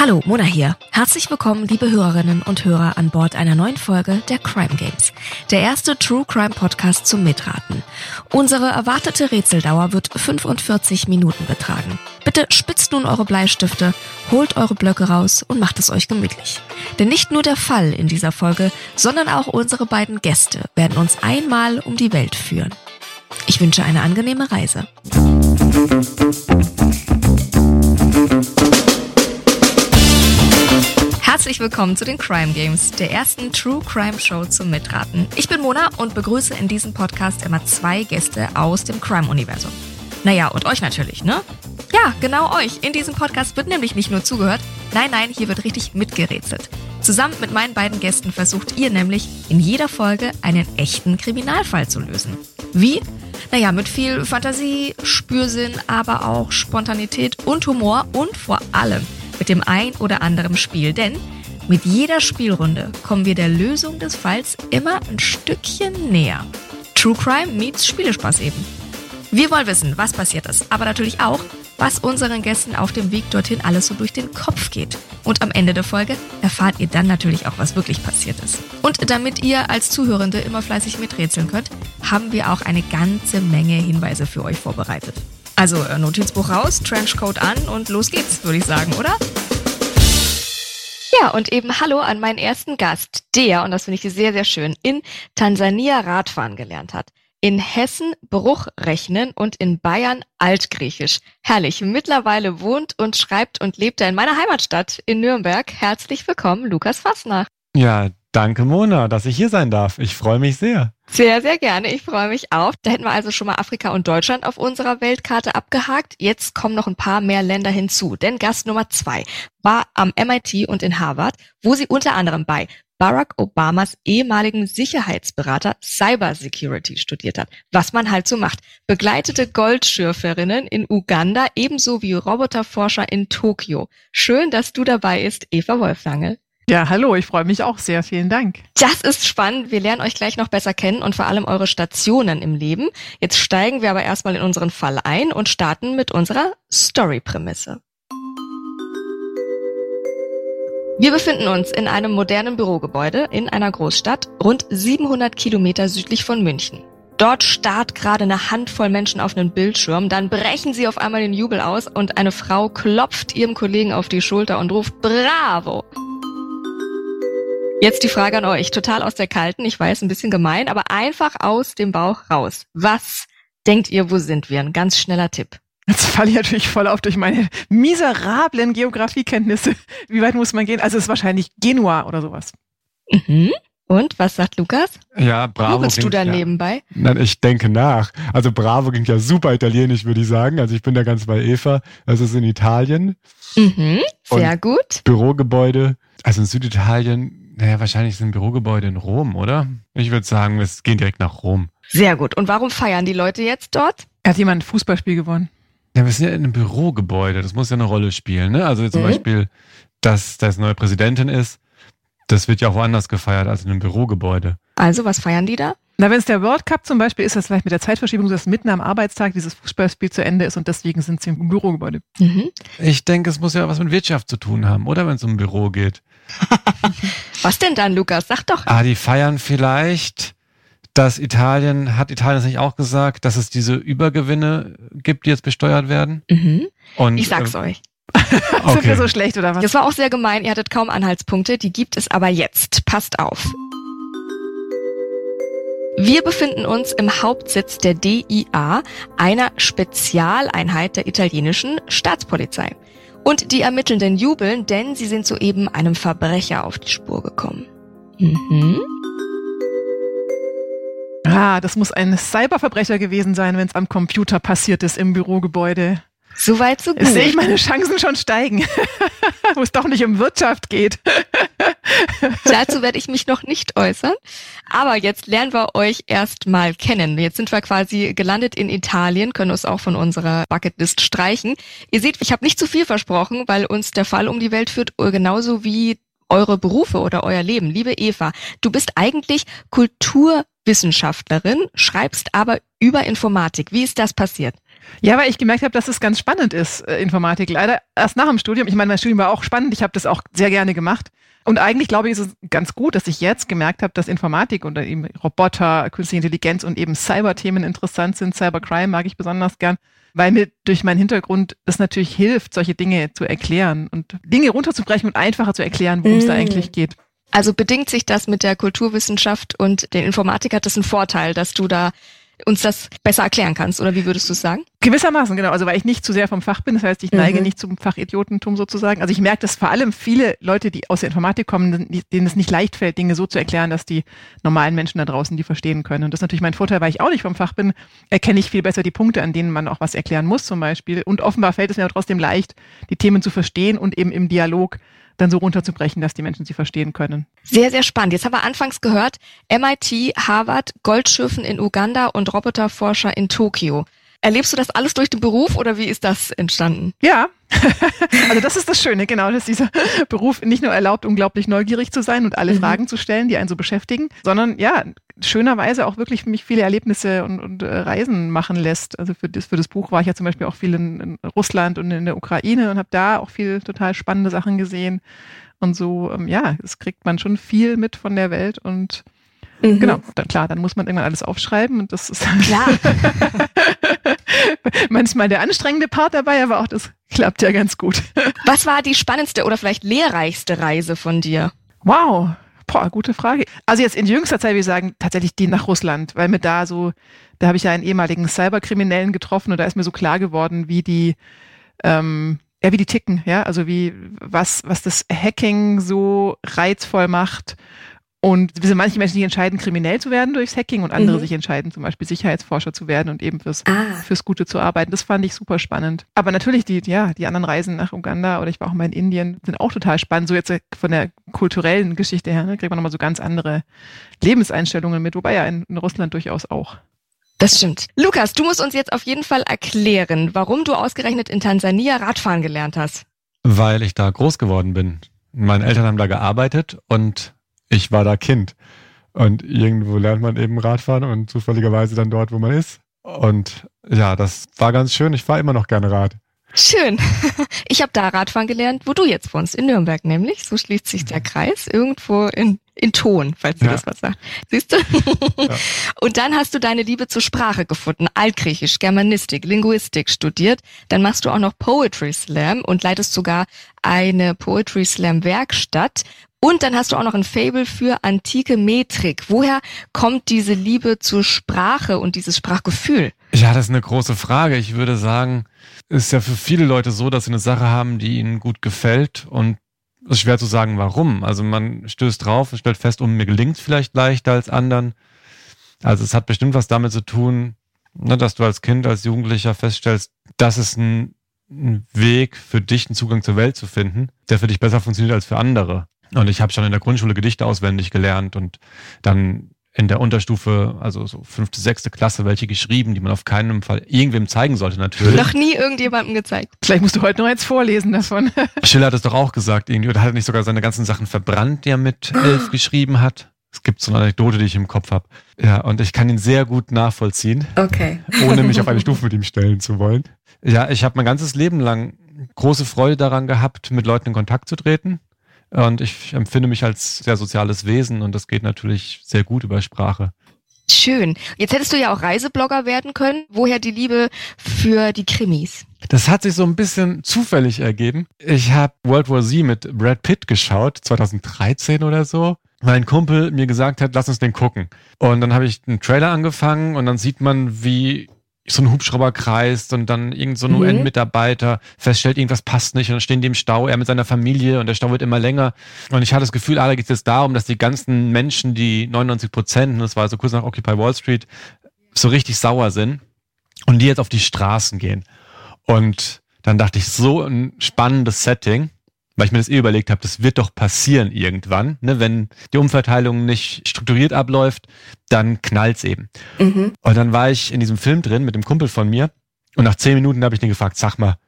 Hallo, Mona hier. Herzlich willkommen, liebe Hörerinnen und Hörer, an Bord einer neuen Folge der Crime Games. Der erste True Crime Podcast zum Mitraten. Unsere erwartete Rätseldauer wird 45 Minuten betragen. Bitte spitzt nun eure Bleistifte, holt eure Blöcke raus und macht es euch gemütlich. Denn nicht nur der Fall in dieser Folge, sondern auch unsere beiden Gäste werden uns einmal um die Welt führen. Ich wünsche eine angenehme Reise. Herzlich willkommen zu den Crime Games, der ersten True Crime Show zum Mitraten. Ich bin Mona und begrüße in diesem Podcast immer zwei Gäste aus dem Crime-Universum. Naja, und euch natürlich, ne? Ja, genau euch. In diesem Podcast wird nämlich nicht nur zugehört, nein, nein, hier wird richtig mitgerätselt. Zusammen mit meinen beiden Gästen versucht ihr nämlich in jeder Folge einen echten Kriminalfall zu lösen. Wie? Naja, mit viel Fantasie, Spürsinn, aber auch Spontanität und Humor und vor allem mit dem ein oder anderen Spiel, denn mit jeder Spielrunde kommen wir der Lösung des Falls immer ein Stückchen näher. True Crime meets Spielespaß eben. Wir wollen wissen, was passiert ist, aber natürlich auch, was unseren Gästen auf dem Weg dorthin alles so durch den Kopf geht. Und am Ende der Folge erfahrt ihr dann natürlich auch, was wirklich passiert ist. Und damit ihr als Zuhörende immer fleißig miträtseln könnt, haben wir auch eine ganze Menge Hinweise für euch vorbereitet. Also äh, Notizbuch raus, Trenchcoat an und los geht's, würde ich sagen, oder? Ja, und eben Hallo an meinen ersten Gast, der, und das finde ich sehr, sehr schön, in Tansania Radfahren gelernt hat. In Hessen Bruch rechnen und in Bayern Altgriechisch. Herrlich. Mittlerweile wohnt und schreibt und lebt er in meiner Heimatstadt in Nürnberg. Herzlich willkommen, Lukas Fassnach. Ja, danke Mona, dass ich hier sein darf. Ich freue mich sehr. Sehr, sehr gerne. Ich freue mich auch. Da hätten wir also schon mal Afrika und Deutschland auf unserer Weltkarte abgehakt. Jetzt kommen noch ein paar mehr Länder hinzu. Denn Gast Nummer zwei war am MIT und in Harvard, wo sie unter anderem bei Barack Obamas ehemaligen Sicherheitsberater Cybersecurity studiert hat. Was man halt so macht. Begleitete Goldschürferinnen in Uganda ebenso wie Roboterforscher in Tokio. Schön, dass du dabei bist, Eva Wolflange. Ja, hallo, ich freue mich auch sehr. Vielen Dank. Das ist spannend. Wir lernen euch gleich noch besser kennen und vor allem eure Stationen im Leben. Jetzt steigen wir aber erstmal in unseren Fall ein und starten mit unserer Story-Prämisse. Wir befinden uns in einem modernen Bürogebäude in einer Großstadt, rund 700 Kilometer südlich von München. Dort starrt gerade eine Handvoll Menschen auf einen Bildschirm, dann brechen sie auf einmal den Jubel aus und eine Frau klopft ihrem Kollegen auf die Schulter und ruft Bravo! Jetzt die Frage an euch, total aus der Kalten, ich weiß, ein bisschen gemein, aber einfach aus dem Bauch raus. Was denkt ihr, wo sind wir? Ein ganz schneller Tipp. Jetzt falle ich natürlich voll auf durch meine miserablen Geografiekenntnisse. Wie weit muss man gehen? Also es ist wahrscheinlich Genua oder sowas. Mhm. Und was sagt Lukas? Ja, Bravo. Bist du da ja, nebenbei? Nein, ich denke nach. Also Bravo klingt ja super italienisch, würde ich sagen. Also ich bin da ganz bei Eva. Das ist in Italien. Mhm, sehr Und gut. Bürogebäude. Also in Süditalien naja, wahrscheinlich sind Bürogebäude in Rom, oder? Ich würde sagen, wir gehen direkt nach Rom. Sehr gut. Und warum feiern die Leute jetzt dort? Hat jemand ein Fußballspiel gewonnen? Ja, wir sind ja in einem Bürogebäude. Das muss ja eine Rolle spielen. Ne? Also zum mhm. Beispiel, dass das neue Präsidentin ist. Das wird ja auch woanders gefeiert als in einem Bürogebäude. Also, was feiern die da? Na, wenn es der World Cup zum Beispiel ist, das vielleicht mit der Zeitverschiebung, dass mitten am Arbeitstag dieses Fußballspiel zu Ende ist und deswegen sind sie im Bürogebäude. Mhm. Ich denke, es muss ja was mit Wirtschaft zu tun haben, oder wenn es um ein Büro geht. was denn dann, Lukas? Sag doch. Ah, die feiern vielleicht, dass Italien, hat Italien das nicht auch gesagt, dass es diese Übergewinne gibt, die jetzt besteuert werden? Mhm. Und, ich sag's äh, euch. okay. Sind wir so schlecht oder was? Das war auch sehr gemein. Ihr hattet kaum Anhaltspunkte. Die gibt es aber jetzt. Passt auf. Wir befinden uns im Hauptsitz der DIA, einer Spezialeinheit der italienischen Staatspolizei. Und die Ermittelnden jubeln, denn sie sind soeben einem Verbrecher auf die Spur gekommen. Mhm. Ah, das muss ein Cyberverbrecher gewesen sein, wenn es am Computer passiert ist im Bürogebäude. Soweit so gut. Jetzt sehe ich meine Chancen schon steigen, wo es doch nicht um Wirtschaft geht. Dazu werde ich mich noch nicht äußern. Aber jetzt lernen wir euch erstmal kennen. Jetzt sind wir quasi gelandet in Italien, können uns auch von unserer Bucketlist streichen. Ihr seht, ich habe nicht zu viel versprochen, weil uns der Fall um die Welt führt, genauso wie eure Berufe oder euer Leben. Liebe Eva, du bist eigentlich Kulturwissenschaftlerin, schreibst aber über Informatik. Wie ist das passiert? Ja, weil ich gemerkt habe, dass es ganz spannend ist, äh, Informatik. Leider erst nach dem Studium. Ich meine, mein Studium war auch spannend. Ich habe das auch sehr gerne gemacht. Und eigentlich glaube ich, ist es ganz gut, dass ich jetzt gemerkt habe, dass Informatik und eben Roboter, künstliche Intelligenz und eben Cyberthemen interessant sind. Cybercrime mag ich besonders gern, weil mir durch meinen Hintergrund es natürlich hilft, solche Dinge zu erklären und Dinge runterzubrechen und einfacher zu erklären, worum es mm. da eigentlich geht. Also bedingt sich das mit der Kulturwissenschaft und der Informatik hat das einen Vorteil, dass du da uns das besser erklären kannst, oder wie würdest du es sagen? Gewissermaßen, genau. Also weil ich nicht zu sehr vom Fach bin, das heißt, ich neige mhm. nicht zum Fachidiotentum sozusagen. Also ich merke, dass vor allem viele Leute, die aus der Informatik kommen, denen es nicht leicht fällt, Dinge so zu erklären, dass die normalen Menschen da draußen die verstehen können. Und das ist natürlich mein Vorteil, weil ich auch nicht vom Fach bin, erkenne ich viel besser die Punkte, an denen man auch was erklären muss zum Beispiel. Und offenbar fällt es mir trotzdem leicht, die Themen zu verstehen und eben im Dialog dann so runterzubrechen, dass die Menschen sie verstehen können. Sehr, sehr spannend. Jetzt haben wir anfangs gehört, MIT, Harvard, Goldschiffen in Uganda und Roboterforscher in Tokio. Erlebst du das alles durch den Beruf oder wie ist das entstanden? Ja, also das ist das Schöne, genau, dass dieser Beruf nicht nur erlaubt, unglaublich neugierig zu sein und alle mhm. Fragen zu stellen, die einen so beschäftigen, sondern ja, schönerweise auch wirklich mich viele Erlebnisse und, und äh, Reisen machen lässt. Also für das, für das Buch war ich ja zum Beispiel auch viel in, in Russland und in der Ukraine und habe da auch viel total spannende Sachen gesehen. Und so, ähm, ja, es kriegt man schon viel mit von der Welt und Mhm. Genau, dann, klar, dann muss man irgendwann alles aufschreiben und das ist klar. manchmal der anstrengende Part dabei, aber auch das klappt ja ganz gut. Was war die spannendste oder vielleicht lehrreichste Reise von dir? Wow, Boah, gute Frage. Also jetzt in jüngster Zeit würde ich sagen, tatsächlich die nach Russland, weil mir da so, da habe ich ja einen ehemaligen Cyberkriminellen getroffen und da ist mir so klar geworden, wie die, ähm, ja, wie die ticken, ja, also wie, was, was das Hacking so reizvoll macht und manche Menschen sich entscheiden, kriminell zu werden durchs Hacking und andere mhm. sich entscheiden, zum Beispiel Sicherheitsforscher zu werden und eben fürs, ah. fürs Gute zu arbeiten. Das fand ich super spannend. Aber natürlich die, ja, die anderen Reisen nach Uganda oder ich war auch mal in Indien, sind auch total spannend. So jetzt von der kulturellen Geschichte her, ne, kriegt man nochmal so ganz andere Lebenseinstellungen mit, wobei ja in, in Russland durchaus auch. Das stimmt. Lukas, du musst uns jetzt auf jeden Fall erklären, warum du ausgerechnet in Tansania Radfahren gelernt hast. Weil ich da groß geworden bin. Meine Eltern haben da gearbeitet und ich war da Kind. Und irgendwo lernt man eben Radfahren und zufälligerweise dann dort, wo man ist. Und ja, das war ganz schön. Ich fahre immer noch gerne Rad. Schön. Ich habe da Radfahren gelernt, wo du jetzt wohnst, in Nürnberg nämlich. So schließt sich der Kreis, irgendwo in, in Ton, falls du ja. das was sagst. Siehst du? Ja. Und dann hast du deine Liebe zur Sprache gefunden. Altgriechisch, Germanistik, Linguistik studiert. Dann machst du auch noch Poetry Slam und leitest sogar eine Poetry Slam Werkstatt. Und dann hast du auch noch ein Fable für antike Metrik. Woher kommt diese Liebe zur Sprache und dieses Sprachgefühl? Ja, das ist eine große Frage. Ich würde sagen, es ist ja für viele Leute so, dass sie eine Sache haben, die ihnen gut gefällt und es ist schwer zu sagen, warum. Also man stößt drauf und stellt fest, um mir gelingt es vielleicht leichter als anderen. Also es hat bestimmt was damit zu tun, ne, dass du als Kind, als Jugendlicher feststellst, dass es ein, ein Weg für dich, einen Zugang zur Welt zu finden, der für dich besser funktioniert als für andere. Und ich habe schon in der Grundschule Gedichte auswendig gelernt und dann in der Unterstufe, also so fünfte, sechste Klasse, welche geschrieben, die man auf keinen Fall irgendwem zeigen sollte, natürlich. Noch nie irgendjemandem gezeigt. Vielleicht musst du heute noch eins vorlesen davon. Schiller hat es doch auch gesagt, irgendwie, oder hat er nicht sogar seine ganzen Sachen verbrannt, die er mit elf geschrieben hat? Es gibt so eine Anekdote, die ich im Kopf habe. Ja, und ich kann ihn sehr gut nachvollziehen. Okay. Ohne mich auf eine Stufe mit ihm stellen zu wollen. Ja, ich habe mein ganzes Leben lang große Freude daran gehabt, mit Leuten in Kontakt zu treten. Und ich empfinde mich als sehr soziales Wesen und das geht natürlich sehr gut über Sprache. Schön. Jetzt hättest du ja auch Reiseblogger werden können. Woher die Liebe für die Krimis? Das hat sich so ein bisschen zufällig ergeben. Ich habe World War Z mit Brad Pitt geschaut, 2013 oder so. Weil ein Kumpel mir gesagt hat, lass uns den gucken. Und dann habe ich einen Trailer angefangen und dann sieht man, wie so ein Hubschrauber kreist und dann irgend so ein mhm. UN-Mitarbeiter feststellt, irgendwas passt nicht und dann stehen die im Stau, er mit seiner Familie und der Stau wird immer länger. Und ich hatte das Gefühl, ah, da geht es jetzt darum, dass die ganzen Menschen, die 99 Prozent, das war so kurz nach Occupy Wall Street, so richtig sauer sind und die jetzt auf die Straßen gehen. Und dann dachte ich, so ein spannendes Setting weil ich mir das eh überlegt habe, das wird doch passieren irgendwann. Ne? Wenn die Umverteilung nicht strukturiert abläuft, dann knallt's eben. Mhm. Und dann war ich in diesem Film drin mit dem Kumpel von mir und nach zehn Minuten habe ich den gefragt, sag mal,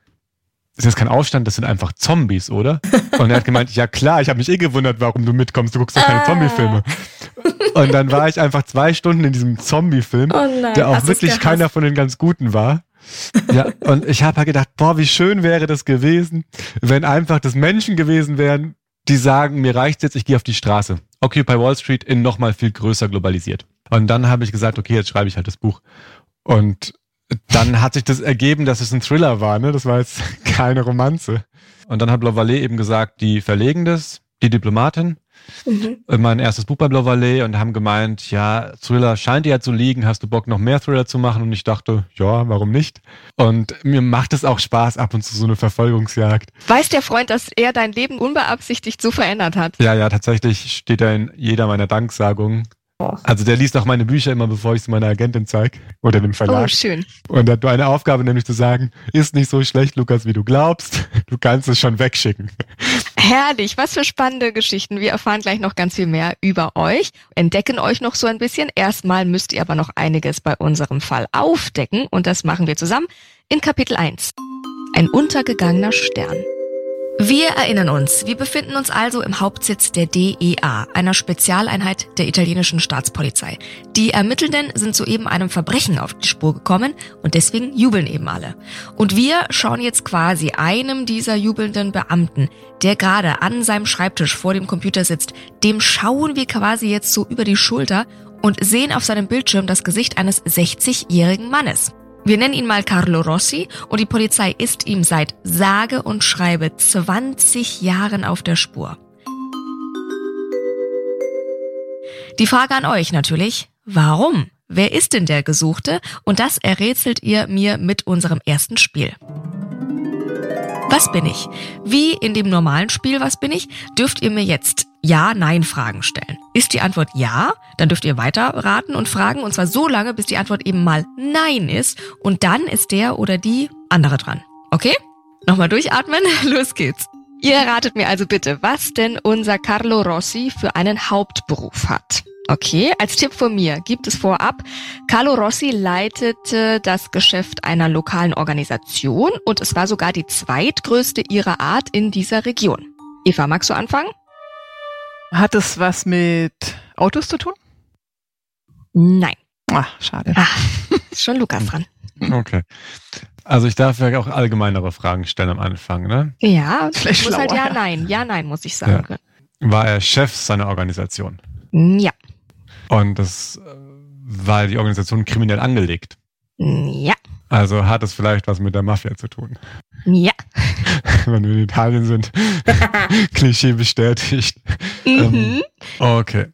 ist das kein Aufstand, das sind einfach Zombies, oder? Und er hat gemeint, ja klar, ich habe mich eh gewundert, warum du mitkommst, du guckst doch keine ah. Zombie-Filme. Und dann war ich einfach zwei Stunden in diesem Zombie-Film, oh der auch wirklich keiner von den ganz Guten war. Ja, und ich habe halt gedacht, boah, wie schön wäre das gewesen, wenn einfach das Menschen gewesen wären, die sagen, mir reicht's jetzt, ich gehe auf die Straße. Occupy Wall Street in nochmal viel größer globalisiert. Und dann habe ich gesagt, okay, jetzt schreibe ich halt das Buch. Und dann hat sich das ergeben, dass es ein Thriller war, ne? Das war jetzt keine Romanze. Und dann hat Blau eben gesagt, die verlegen das, die Diplomatin, mhm. mein erstes Buch bei Blau und haben gemeint, ja, Thriller scheint dir ja zu liegen, hast du Bock noch mehr Thriller zu machen? Und ich dachte, ja, warum nicht? Und mir macht es auch Spaß, ab und zu so eine Verfolgungsjagd. Weiß der Freund, dass er dein Leben unbeabsichtigt so verändert hat? Ja, ja, tatsächlich steht er in jeder meiner Danksagungen. Also der liest auch meine Bücher immer, bevor ich sie meiner Agentin zeige oder dem Verlag. Oh, schön. Und hat eine Aufgabe, nämlich zu sagen, ist nicht so schlecht, Lukas, wie du glaubst. Du kannst es schon wegschicken. Herrlich, was für spannende Geschichten. Wir erfahren gleich noch ganz viel mehr über euch, entdecken euch noch so ein bisschen. Erstmal müsst ihr aber noch einiges bei unserem Fall aufdecken und das machen wir zusammen in Kapitel 1. Ein untergegangener Stern. Wir erinnern uns, wir befinden uns also im Hauptsitz der DEA, einer Spezialeinheit der italienischen Staatspolizei. Die Ermittelnden sind soeben einem Verbrechen auf die Spur gekommen und deswegen jubeln eben alle. Und wir schauen jetzt quasi einem dieser jubelnden Beamten, der gerade an seinem Schreibtisch vor dem Computer sitzt, dem schauen wir quasi jetzt so über die Schulter und sehen auf seinem Bildschirm das Gesicht eines 60-jährigen Mannes. Wir nennen ihn mal Carlo Rossi und die Polizei ist ihm seit sage und schreibe 20 Jahren auf der Spur. Die Frage an euch natürlich, warum? Wer ist denn der Gesuchte? Und das errätselt ihr mir mit unserem ersten Spiel. Was bin ich? Wie in dem normalen Spiel Was bin ich, dürft ihr mir jetzt Ja-Nein-Fragen stellen. Ist die Antwort Ja, dann dürft ihr weiter raten und fragen und zwar so lange, bis die Antwort eben mal Nein ist und dann ist der oder die andere dran. Okay? Nochmal durchatmen, los geht's. Ihr ratet mir also bitte, was denn unser Carlo Rossi für einen Hauptberuf hat. Okay, als Tipp von mir gibt es vorab, Carlo Rossi leitete das Geschäft einer lokalen Organisation und es war sogar die zweitgrößte ihrer Art in dieser Region. Eva, magst du anfangen? Hat es was mit Autos zu tun? Nein. Ach, schade. Ah, ist schon Lukas dran. Okay. Also ich darf ja auch allgemeinere Fragen stellen am Anfang, ne? Ja, Vielleicht muss halt ja, nein. Ja, nein, muss ich sagen ja. War er Chef seiner Organisation? Ja. Und das äh, war die Organisation kriminell angelegt. Ja. Also hat es vielleicht was mit der Mafia zu tun. Ja. Wenn wir in Italien sind. Klischee bestätigt. Mhm. Ähm, okay.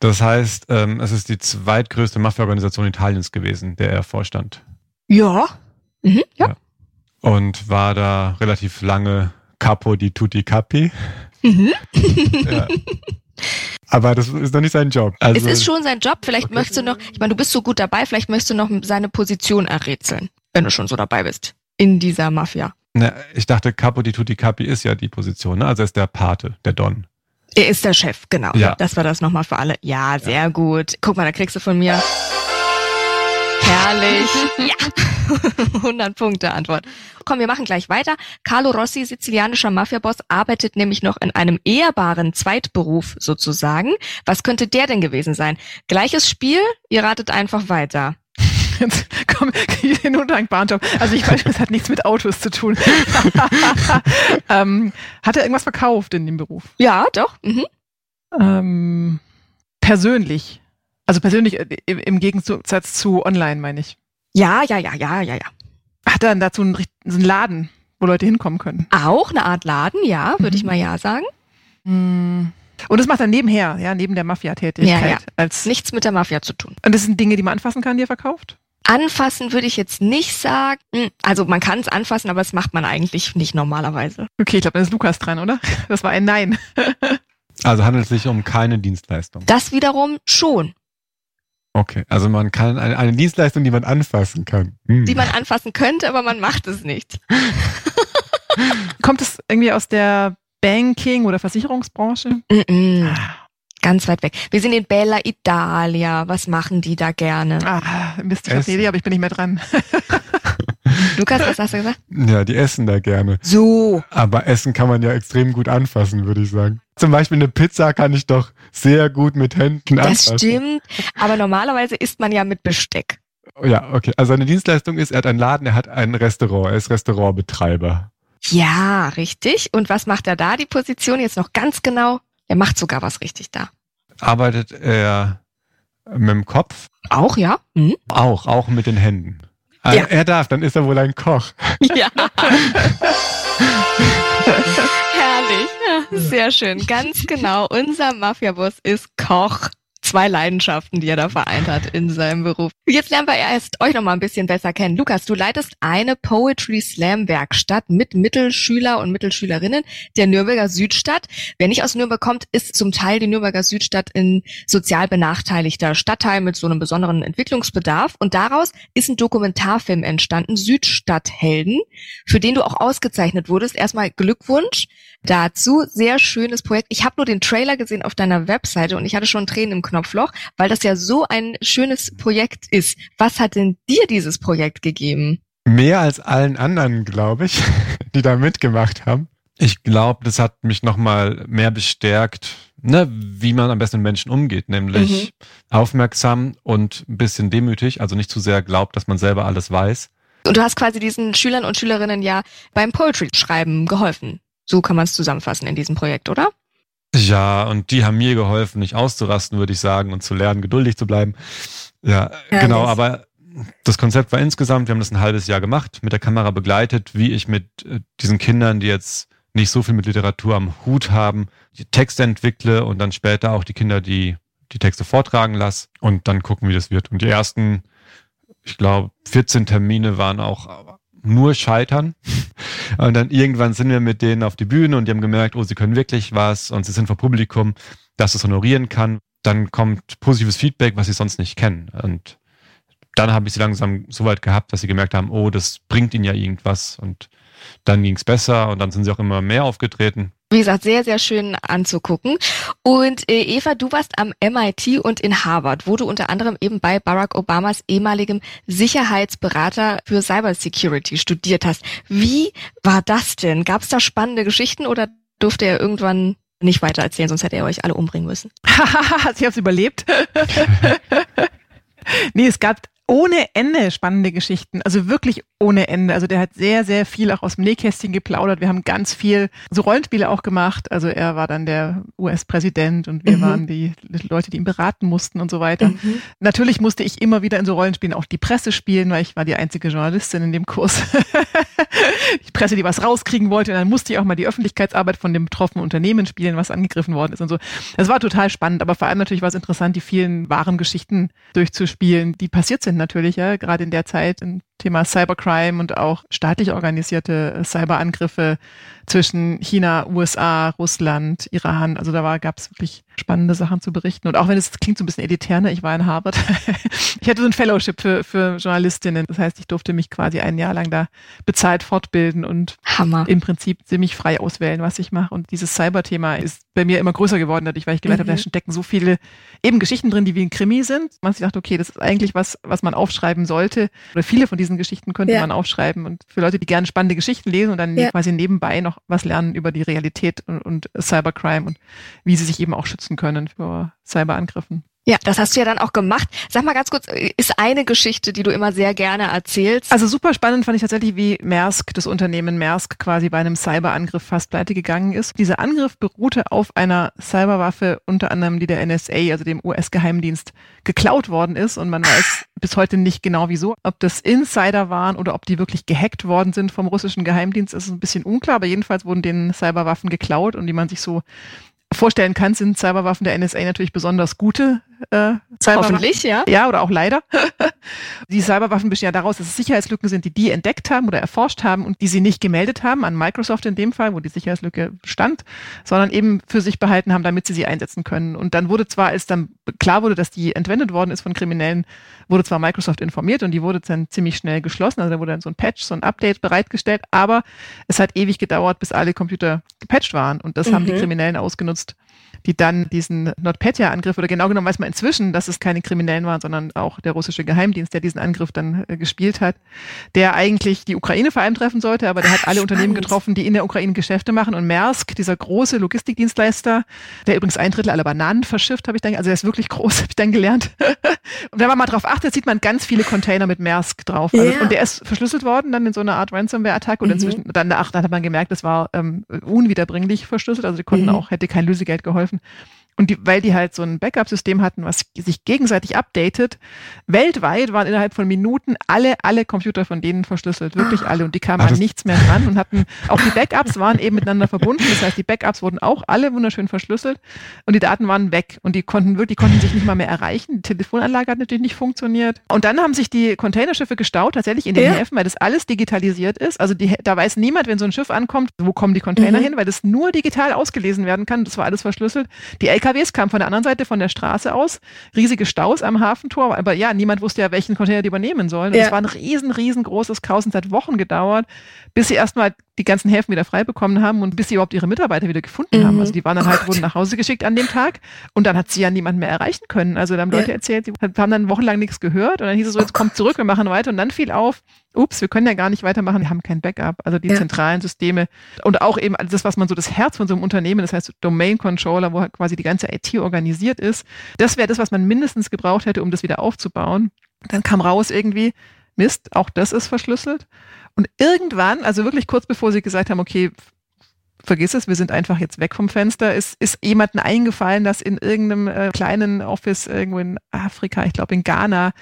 Das heißt, ähm, es ist die zweitgrößte Mafia-Organisation Italiens gewesen, der er vorstand. Ja. Mhm, ja. ja. Und war da relativ lange Capo di tutti capi. Mhm. ja. Aber das ist doch nicht sein Job. Also, es ist schon sein Job. Vielleicht okay. möchtest du noch, ich meine, du bist so gut dabei, vielleicht möchtest du noch seine Position errätseln, wenn du schon so dabei bist. In dieser Mafia. Na, ich dachte, Capo di Tutti Capi ist ja die Position, ne? Also er ist der Pate, der Don. Er ist der Chef, genau. Ja. Das war das nochmal für alle. Ja, sehr ja. gut. Guck mal, da kriegst du von mir. Herrlich. ja. 100 Punkte Antwort. Komm, wir machen gleich weiter. Carlo Rossi, sizilianischer Mafiaboss, arbeitet nämlich noch in einem ehrbaren Zweitberuf sozusagen. Was könnte der denn gewesen sein? Gleiches Spiel, ihr ratet einfach weiter. Jetzt komm, ich den undankbaren Job. Also ich weiß, das hat nichts mit Autos zu tun. ähm, hat er irgendwas verkauft in dem Beruf? Ja, doch. Mhm. Ähm, persönlich. Also persönlich äh, im Gegensatz zu online, meine ich. Ja, ja, ja, ja, ja, ja. Hat er dann dazu einen, einen Laden, wo Leute hinkommen können? Auch eine Art Laden, ja, würde mhm. ich mal ja sagen. Mhm. Und das macht er nebenher, ja, neben der Mafia-Tätigkeit. Ja, ja. Als Nichts mit der Mafia zu tun. Und das sind Dinge, die man anfassen kann, die er verkauft? Anfassen würde ich jetzt nicht sagen. Also man kann es anfassen, aber das macht man eigentlich nicht normalerweise. Okay, ich glaube, da ist Lukas dran, oder? Das war ein Nein. also handelt es sich um keine Dienstleistung. Das wiederum schon. Okay, also man kann eine, eine Dienstleistung, die man anfassen kann. Hm. Die man anfassen könnte, aber man macht es nicht. Kommt es irgendwie aus der Banking- oder Versicherungsbranche? Mm -mm. Ganz weit weg. Wir sind in Bella Italia. Was machen die da gerne? Ah, Mist, ich habe eine Idee, aber ich bin nicht mehr dran. Lukas, was hast du gesagt? Ja, die essen da gerne. So. Aber Essen kann man ja extrem gut anfassen, würde ich sagen. Zum Beispiel eine Pizza kann ich doch sehr gut mit Händen das anfassen. Das stimmt, aber normalerweise isst man ja mit Besteck. Ja, okay. Also seine Dienstleistung ist, er hat einen Laden, er hat ein Restaurant, er ist Restaurantbetreiber. Ja, richtig. Und was macht er da, die Position jetzt noch ganz genau? Er macht sogar was richtig da. Arbeitet er mit dem Kopf? Auch, ja. Mhm. Auch, auch mit den Händen. Also ja. Er darf, dann ist er wohl ein Koch. Ja. Herrlich. Sehr schön. Ganz genau. Unser Mafia-Boss ist Koch zwei Leidenschaften, die er da vereint hat in seinem Beruf. Jetzt lernen wir erst euch noch mal ein bisschen besser kennen. Lukas, du leitest eine Poetry Slam Werkstatt mit Mittelschüler und Mittelschülerinnen der Nürnberger Südstadt. Wer nicht aus Nürnberg kommt, ist zum Teil die Nürnberger Südstadt in sozial benachteiligter Stadtteil mit so einem besonderen Entwicklungsbedarf. Und daraus ist ein Dokumentarfilm entstanden, Südstadthelden, für den du auch ausgezeichnet wurdest. Erstmal Glückwunsch dazu. Sehr schönes Projekt. Ich habe nur den Trailer gesehen auf deiner Webseite und ich hatte schon Tränen im Knopfloch, weil das ja so ein schönes Projekt ist. Was hat denn dir dieses Projekt gegeben? Mehr als allen anderen, glaube ich, die da mitgemacht haben. Ich glaube, das hat mich nochmal mehr bestärkt, ne, wie man am besten mit Menschen umgeht, nämlich mhm. aufmerksam und ein bisschen demütig, also nicht zu sehr glaubt, dass man selber alles weiß. Und du hast quasi diesen Schülern und Schülerinnen ja beim Poetry-Schreiben geholfen. So kann man es zusammenfassen in diesem Projekt, oder? Ja, und die haben mir geholfen, nicht auszurasten, würde ich sagen, und zu lernen, geduldig zu bleiben. Ja, Herrlich. genau, aber das Konzept war insgesamt, wir haben das ein halbes Jahr gemacht, mit der Kamera begleitet, wie ich mit äh, diesen Kindern, die jetzt nicht so viel mit Literatur am Hut haben, die Texte entwickle und dann später auch die Kinder, die die Texte vortragen lasse und dann gucken, wie das wird. Und die ersten, ich glaube, 14 Termine waren auch nur Scheitern. Und dann irgendwann sind wir mit denen auf die Bühne und die haben gemerkt, oh, sie können wirklich was und sie sind vor Publikum, das es honorieren kann. Dann kommt positives Feedback, was sie sonst nicht kennen. Und dann habe ich sie langsam so weit gehabt, dass sie gemerkt haben, oh, das bringt ihnen ja irgendwas. Und dann ging es besser und dann sind sie auch immer mehr aufgetreten. Wie gesagt, sehr, sehr schön anzugucken. Und äh, Eva, du warst am MIT und in Harvard, wo du unter anderem eben bei Barack Obamas ehemaligem Sicherheitsberater für Cybersecurity studiert hast. Wie war das denn? Gab es da spannende Geschichten oder durfte er irgendwann nicht weiter erzählen, sonst hätte er euch alle umbringen müssen? Ich habe überlebt. nee, es gab ohne Ende spannende Geschichten, also wirklich ohne Ende. Also der hat sehr, sehr viel auch aus dem Nähkästchen geplaudert. Wir haben ganz viel so Rollenspiele auch gemacht. Also er war dann der US-Präsident und wir mhm. waren die Leute, die ihn beraten mussten und so weiter. Mhm. Natürlich musste ich immer wieder in so Rollenspielen auch die Presse spielen, weil ich war die einzige Journalistin in dem Kurs. die Presse, die was rauskriegen wollte. Und dann musste ich auch mal die Öffentlichkeitsarbeit von dem betroffenen Unternehmen spielen, was angegriffen worden ist und so. Das war total spannend, aber vor allem natürlich war es interessant, die vielen wahren Geschichten durchzuspielen, die passiert sind natürlich, ja, gerade in der Zeit im Thema Cybercrime und auch staatlich organisierte Cyberangriffe zwischen China, USA, Russland, Iran. Also da gab es wirklich spannende Sachen zu berichten. Und auch wenn es klingt so ein bisschen editär, ne? ich war in Harvard. ich hatte so ein Fellowship für, für Journalistinnen. Das heißt, ich durfte mich quasi ein Jahr lang da bezahlt fortbilden und Hammer. im Prinzip ziemlich frei auswählen, was ich mache. Und dieses Cyber-Thema ist bei mir immer größer geworden, dadurch, weil ich gemerkt mhm. habe, da stecken so viele eben Geschichten drin, die wie ein Krimi sind. Man sich dachte, okay, das ist eigentlich was, was man aufschreiben sollte. Oder viele von diesen Geschichten könnte ja. man aufschreiben. Und für Leute, die gerne spannende Geschichten lesen und dann ja. quasi nebenbei noch was lernen über die Realität und, und Cybercrime und wie sie sich eben auch schützen können vor Cyberangriffen. Ja, das hast du ja dann auch gemacht. Sag mal ganz kurz, ist eine Geschichte, die du immer sehr gerne erzählst? Also super spannend fand ich tatsächlich, wie Maersk, das Unternehmen Maersk quasi bei einem Cyberangriff fast pleite gegangen ist. Dieser Angriff beruhte auf einer Cyberwaffe, unter anderem die der NSA, also dem US-Geheimdienst, geklaut worden ist. Und man weiß bis heute nicht genau wieso. Ob das Insider waren oder ob die wirklich gehackt worden sind vom russischen Geheimdienst, ist ein bisschen unklar. Aber jedenfalls wurden den Cyberwaffen geklaut und die man sich so vorstellen kann, sind Cyberwaffen der NSA natürlich besonders gute äh, Hoffentlich, ja. Ja, oder auch leider. die Cyberwaffen bestehen ja daraus, dass es Sicherheitslücken sind, die die entdeckt haben oder erforscht haben und die sie nicht gemeldet haben, an Microsoft in dem Fall, wo die Sicherheitslücke stand, sondern eben für sich behalten haben, damit sie sie einsetzen können. Und dann wurde zwar, als dann klar wurde, dass die entwendet worden ist von Kriminellen, wurde zwar Microsoft informiert und die wurde dann ziemlich schnell geschlossen, also da wurde dann so ein Patch, so ein Update bereitgestellt, aber es hat ewig gedauert, bis alle Computer gepatcht waren und das mhm. haben die mhm. Kriminellen ausgenutzt die dann diesen NotPetya-Angriff, oder genau genommen weiß man inzwischen, dass es keine Kriminellen waren, sondern auch der russische Geheimdienst, der diesen Angriff dann äh, gespielt hat, der eigentlich die Ukraine vor allem treffen sollte, aber der hat alle Unternehmen getroffen, die in der Ukraine Geschäfte machen. Und Maersk, dieser große Logistikdienstleister, der übrigens ein Drittel aller Bananen verschifft, habe ich dann, also der ist wirklich groß, habe ich dann gelernt. und wenn man mal drauf achtet, sieht man ganz viele Container mit Maersk drauf. Also, yeah. Und der ist verschlüsselt worden dann in so einer Art Ransomware-Attacke und mhm. inzwischen, dann, ach, dann hat man gemerkt, das war ähm, unwiederbringlich verschlüsselt, also die konnten mhm. auch, hätte kein Lösegeld geholfen greifen. Und die, weil die halt so ein Backup-System hatten, was sich gegenseitig updatet, weltweit waren innerhalb von Minuten alle, alle Computer von denen verschlüsselt, wirklich alle. Und die kamen an nichts mehr dran und hatten, auch die Backups waren eben miteinander verbunden. Das heißt, die Backups wurden auch alle wunderschön verschlüsselt und die Daten waren weg. Und die konnten wirklich, die konnten sich nicht mal mehr erreichen. Die Telefonanlage hat natürlich nicht funktioniert. Und dann haben sich die Containerschiffe gestaut, tatsächlich in den ja. Häfen, weil das alles digitalisiert ist. Also die, da weiß niemand, wenn so ein Schiff ankommt, wo kommen die Container mhm. hin, weil das nur digital ausgelesen werden kann. Das war alles verschlüsselt. Die LKW LKWs kamen von der anderen Seite von der Straße aus, riesige Staus am Hafentor, aber ja, niemand wusste ja, welchen Container die übernehmen sollen. Und es war ein riesen, riesengroßes Chaos und es hat Wochen gedauert, bis sie erstmal die ganzen Häfen wieder frei bekommen haben und bis sie überhaupt ihre Mitarbeiter wieder gefunden mhm. haben. Also die waren dann oh halt, Gott. wurden nach Hause geschickt an dem Tag und dann hat sie ja niemand mehr erreichen können. Also da haben Leute ja. erzählt, die haben dann wochenlang nichts gehört und dann hieß es so, jetzt oh kommt zurück, wir machen weiter und dann fiel auf, ups, wir können ja gar nicht weitermachen, wir haben kein Backup. Also die ja. zentralen Systeme und auch eben das, was man so das Herz von so einem Unternehmen, das heißt Domain Controller, wo halt quasi die ganze IT organisiert ist, das wäre das, was man mindestens gebraucht hätte, um das wieder aufzubauen. Dann kam raus irgendwie, Mist, auch das ist verschlüsselt. Und irgendwann, also wirklich kurz bevor sie gesagt haben, okay, vergiss es, wir sind einfach jetzt weg vom Fenster. Es ist jemandem eingefallen, dass in irgendeinem äh, kleinen Office irgendwo in Afrika, ich glaube in Ghana,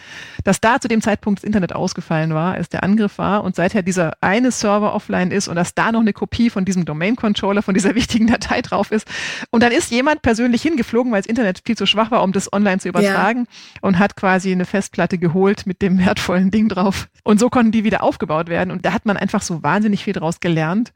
dass da zu dem Zeitpunkt das Internet ausgefallen war, als der Angriff war und seither dieser eine Server offline ist und dass da noch eine Kopie von diesem Domain Controller, von dieser wichtigen Datei drauf ist. Und dann ist jemand persönlich hingeflogen, weil das Internet viel zu schwach war, um das online zu übertragen ja. und hat quasi eine Festplatte geholt mit dem wertvollen Ding drauf. Und so konnten die wieder aufgebaut werden. Und da hat man einfach so wahnsinnig viel draus gelernt.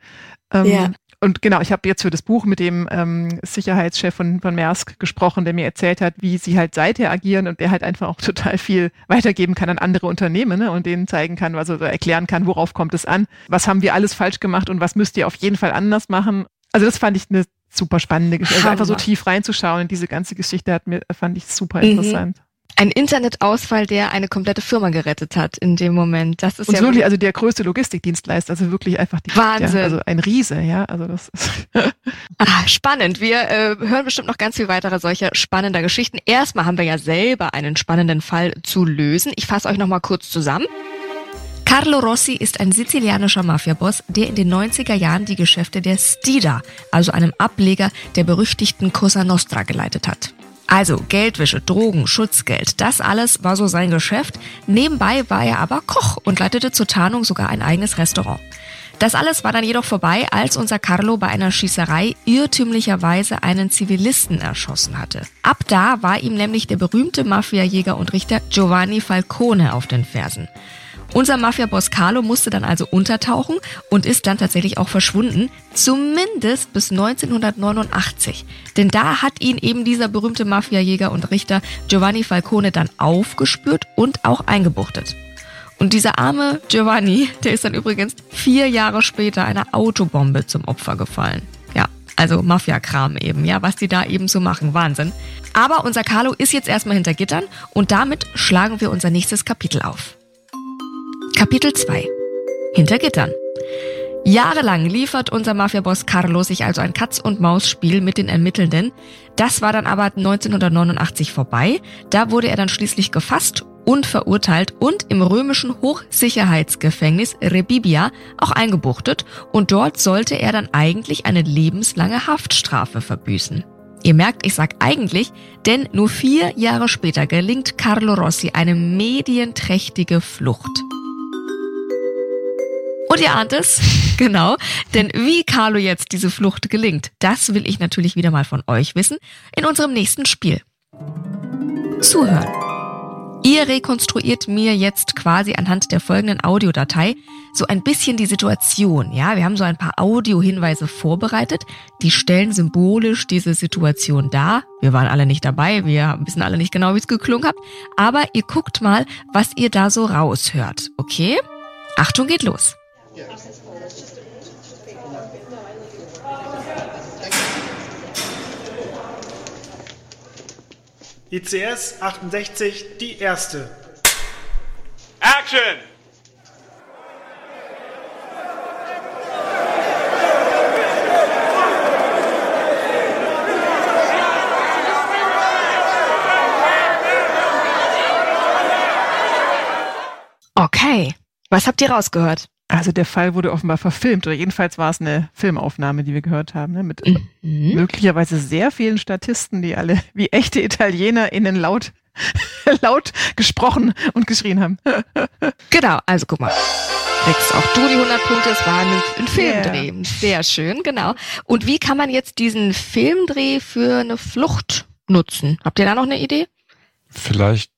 Ähm, ja. Und genau, ich habe jetzt für das Buch mit dem ähm, Sicherheitschef von, von Maersk gesprochen, der mir erzählt hat, wie sie halt seither agieren und der halt einfach auch total viel weitergeben kann an andere Unternehmen ne, und denen zeigen kann, also erklären kann, worauf kommt es an, was haben wir alles falsch gemacht und was müsst ihr auf jeden Fall anders machen. Also das fand ich eine super spannende Geschichte. Also einfach so tief reinzuschauen in diese ganze Geschichte hat mir, fand ich super mhm. Ein Internetausfall, der eine komplette Firma gerettet hat in dem Moment. Das ist und ja wirklich, also der größte Logistikdienstleister, also wirklich einfach die Wahnsinn. Ja, also ein Riese, ja. Also das ist ah, spannend. Wir äh, hören bestimmt noch ganz viel weitere solcher spannender Geschichten. Erstmal haben wir ja selber einen spannenden Fall zu lösen. Ich fasse euch noch mal kurz zusammen. Carlo Rossi ist ein sizilianischer Mafiaboss, der in den 90er Jahren die Geschäfte der Stida, also einem Ableger der berüchtigten Cosa Nostra, geleitet hat. Also Geldwäsche, Drogen, Schutzgeld, das alles war so sein Geschäft. Nebenbei war er aber Koch und leitete zur Tarnung sogar ein eigenes Restaurant. Das alles war dann jedoch vorbei, als unser Carlo bei einer Schießerei irrtümlicherweise einen Zivilisten erschossen hatte. Ab da war ihm nämlich der berühmte Mafiajäger und Richter Giovanni Falcone auf den Fersen. Unser Mafia-Boss Carlo musste dann also untertauchen und ist dann tatsächlich auch verschwunden, zumindest bis 1989. Denn da hat ihn eben dieser berühmte Mafiajäger und Richter Giovanni Falcone dann aufgespürt und auch eingebuchtet. Und dieser arme Giovanni, der ist dann übrigens vier Jahre später einer Autobombe zum Opfer gefallen. Ja, also Mafia-Kram eben, ja, was die da eben so machen. Wahnsinn. Aber unser Carlo ist jetzt erstmal hinter Gittern und damit schlagen wir unser nächstes Kapitel auf. Kapitel 2 Hinter Gittern Jahrelang liefert unser Mafiaboss Carlo sich also ein Katz-und-Maus-Spiel mit den Ermittelnden. Das war dann aber 1989 vorbei. Da wurde er dann schließlich gefasst und verurteilt und im römischen Hochsicherheitsgefängnis Rebibia auch eingebuchtet und dort sollte er dann eigentlich eine lebenslange Haftstrafe verbüßen. Ihr merkt, ich sag eigentlich, denn nur vier Jahre später gelingt Carlo Rossi eine medienträchtige Flucht. Ihr ahnt es, genau. Denn wie Carlo jetzt diese Flucht gelingt, das will ich natürlich wieder mal von euch wissen in unserem nächsten Spiel. Zuhören. Ihr rekonstruiert mir jetzt quasi anhand der folgenden Audiodatei so ein bisschen die Situation. Ja, wir haben so ein paar Audiohinweise vorbereitet. Die stellen symbolisch diese Situation dar. Wir waren alle nicht dabei. Wir wissen alle nicht genau, wie es geklungen hat. Aber ihr guckt mal, was ihr da so raushört. Okay? Achtung geht los. ICS 68, die erste. Action! Okay. Was habt ihr rausgehört? Also der Fall wurde offenbar verfilmt oder jedenfalls war es eine Filmaufnahme, die wir gehört haben, ne? mit Mhm. möglicherweise sehr vielen Statisten, die alle wie echte ItalienerInnen laut, laut gesprochen und geschrien haben. Genau, also guck mal. Kriegst auch du die 100 Punkte, es war ein, ein Filmdreh. Sehr schön, genau. Und wie kann man jetzt diesen Filmdreh für eine Flucht nutzen? Habt ihr da noch eine Idee? Vielleicht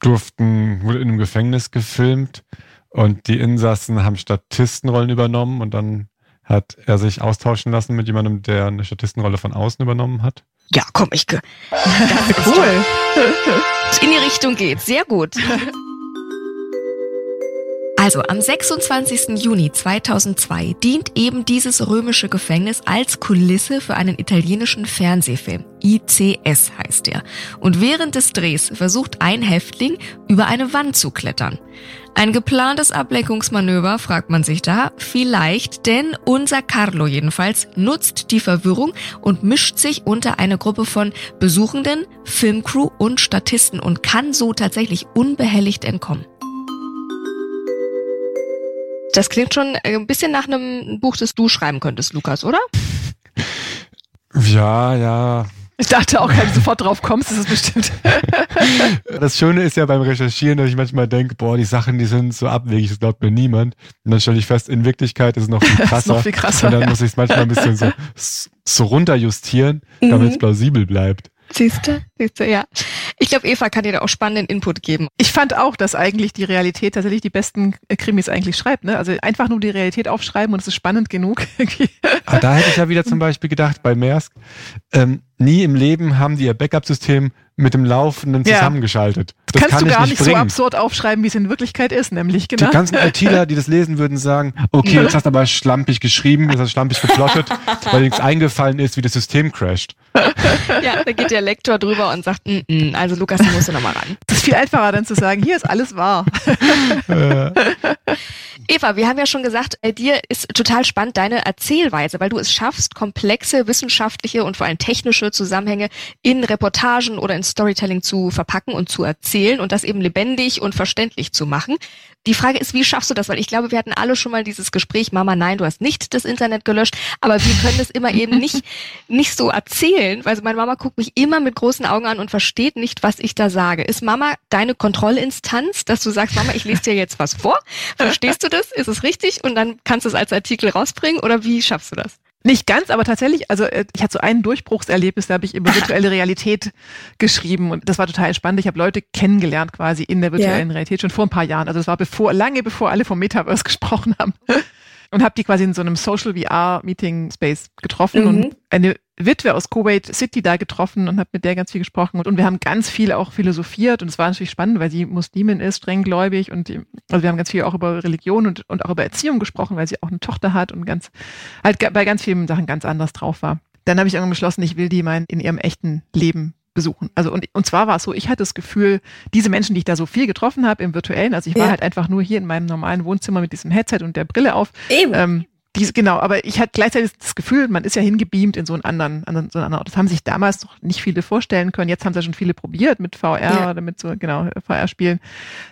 durften, wurde in einem Gefängnis gefilmt und die Insassen haben Statistenrollen übernommen und dann hat er sich austauschen lassen mit jemandem, der eine Statistenrolle von außen übernommen hat. Ja, komm, ich ge- Cool. in die Richtung geht. Sehr gut. Also am 26. Juni 2002 dient eben dieses römische Gefängnis als Kulisse für einen italienischen Fernsehfilm. ICS heißt er. Und während des Drehs versucht ein Häftling über eine Wand zu klettern. Ein geplantes Ablenkungsmanöver, fragt man sich da, vielleicht, denn unser Carlo jedenfalls nutzt die Verwirrung und mischt sich unter eine Gruppe von Besuchenden, Filmcrew und Statisten und kann so tatsächlich unbehelligt entkommen. Das klingt schon ein bisschen nach einem Buch, das du schreiben könntest, Lukas, oder? Ja, ja. Ich dachte auch, wenn du sofort drauf kommst, ist es bestimmt. Das Schöne ist ja beim Recherchieren, dass ich manchmal denke, boah, die Sachen, die sind so abwegig, das glaubt mir niemand. Und dann stelle ich fest, in Wirklichkeit ist es noch viel ist krasser. noch viel krasser. Und dann ja. muss ich es manchmal ein bisschen so, so runterjustieren, damit es plausibel bleibt. Siehst du? Siehst du, ja. Ich glaube, Eva kann dir da auch spannenden Input geben. Ich fand auch, dass eigentlich die Realität tatsächlich die besten Krimis eigentlich schreibt. Ne? Also einfach nur die Realität aufschreiben und es ist spannend genug. Aber da hätte ich ja wieder zum Beispiel gedacht, bei Maersk, ähm, nie im Leben haben die ihr Backup-System mit dem Laufenden Ja. zusammengeschaltet. Das Kannst kann du gar nicht nicht so bringen. absurd aufschreiben, wie es in Wirklichkeit ist, nämlich Die genau. ganzen ITler, die das lesen würden, sagen, okay, jetzt hast du aber schlampig geschrieben, jetzt hast du schlampig geplottet, weil dir nichts eingefallen ist, wie das System crasht. Ja, da geht der Lektor drüber und sagt, mm -mm, also Lukas, da musst du nochmal ran. Das ist viel einfacher dann zu sagen, hier ist alles wahr. Äh, Eva, wir haben ja schon gesagt, bei dir ist total spannend deine Erzählweise, weil du es schaffst, komplexe wissenschaftliche und vor allem technische Zusammenhänge in Reportagen oder in Storytelling zu verpacken und zu erzählen und das eben lebendig und verständlich zu machen. Die Frage ist, wie schaffst du das? Weil ich glaube, wir hatten alle schon mal dieses Gespräch, Mama, nein, du hast nicht das Internet gelöscht, aber wir können es immer eben nicht, nicht so erzählen, weil meine Mama guckt mich immer mit großen Augen an und versteht nicht, was ich da sage. Ist Mama deine Kontrollinstanz, dass du sagst, Mama, ich lese dir jetzt was vor? Verstehst du das? Ist es richtig? Und dann kannst du es als Artikel rausbringen oder wie schaffst du das? Nicht ganz, aber tatsächlich, also äh, ich hatte so ein Durchbruchserlebnis, da habe ich über virtuelle Realität geschrieben und das war total spannend. Ich habe Leute kennengelernt quasi in der virtuellen Realität schon vor ein paar Jahren. Also das war bevor, lange bevor alle vom Metaverse gesprochen haben. Und habe die quasi in so einem Social VR Meeting Space getroffen Mhm. und eine Witwe aus Kuwait City da getroffen und habe mit der ganz viel gesprochen und, und wir haben ganz viel auch philosophiert und es war natürlich spannend, weil sie Muslimin ist, strenggläubig und die, also wir haben ganz viel auch über Religion und, und auch über Erziehung gesprochen, weil sie auch eine Tochter hat und ganz halt bei ganz vielen Sachen ganz anders drauf war. Dann habe ich irgendwann beschlossen, ich will die mal in ihrem echten Leben besuchen. Also und, und zwar war es so, ich hatte das Gefühl, diese Menschen, die ich da so viel getroffen habe im virtuellen, also ich war Ja. halt einfach nur hier in meinem normalen Wohnzimmer mit diesem Headset und der Brille auf, Eben. ähm, diese, genau, aber ich hatte gleichzeitig das Gefühl, man ist ja hingebeamt in so einen anderen, anderen, so einen anderen Ort. Das haben sich damals noch nicht viele vorstellen können. Jetzt haben es ja schon viele probiert mit VR Ja. oder mit so, genau, VR-Spielen.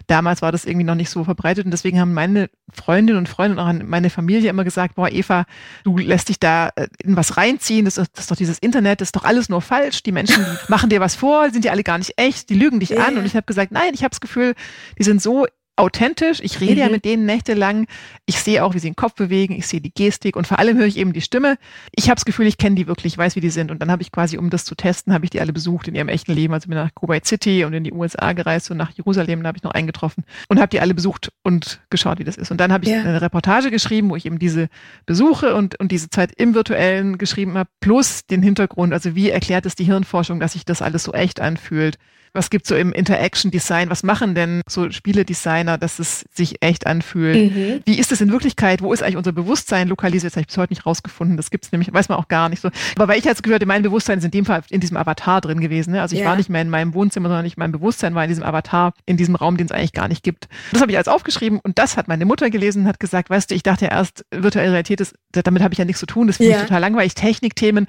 Damals war das irgendwie noch nicht so verbreitet und deswegen haben meine Freundinnen und Freunde und auch meine Familie immer gesagt, boah, Eva, du lässt dich da äh, in was reinziehen, das ist, das ist doch dieses Internet, das ist doch alles nur falsch. Die Menschen die machen dir was vor, sind ja alle gar nicht echt, die lügen dich Ja, an. Und ich habe gesagt, nein, ich habe das Gefühl, die sind so authentisch. Ich rede ja Mhm. mit denen nächtelang. Ich sehe auch, wie sie den Kopf bewegen. Ich sehe die Gestik und vor allem höre ich eben die Stimme. Ich habe das Gefühl, ich kenne die wirklich, weiß, wie die sind. Und dann habe ich quasi, um das zu testen, habe ich die alle besucht in ihrem echten Leben. Also bin nach Kuwait City und in die USA gereist und nach Jerusalem, da habe ich noch eingetroffen und habe die alle besucht und geschaut, wie das ist. Und dann habe ich Ja. eine Reportage geschrieben, wo ich eben diese Besuche und, und diese Zeit im Virtuellen geschrieben habe, plus den Hintergrund. Also wie erklärt es die Hirnforschung, dass sich das alles so echt anfühlt? Was gibt's so im Interaction Design, was machen denn so Spieledesigner, dass es sich echt anfühlt? Mhm. Wie ist es in Wirklichkeit? Wo ist eigentlich unser Bewusstsein lokalisiert? Das habe ich bis heute nicht rausgefunden. Das gibt's nämlich, weiß man auch gar nicht so. Aber weil ich jetzt gehört, mein Bewusstsein ist in dem Fall in diesem Avatar drin gewesen. Ne? Also ich Ja. war nicht mehr in meinem Wohnzimmer, sondern ich, mein Bewusstsein war in diesem Avatar, in diesem Raum, den es eigentlich gar nicht gibt. Das habe ich als aufgeschrieben und das hat meine Mutter gelesen und hat gesagt, weißt du, ich dachte ja erst, virtuelle Realität ist, damit habe ich ja nichts zu tun, das finde Ja. ich total langweilig, Technikthemen.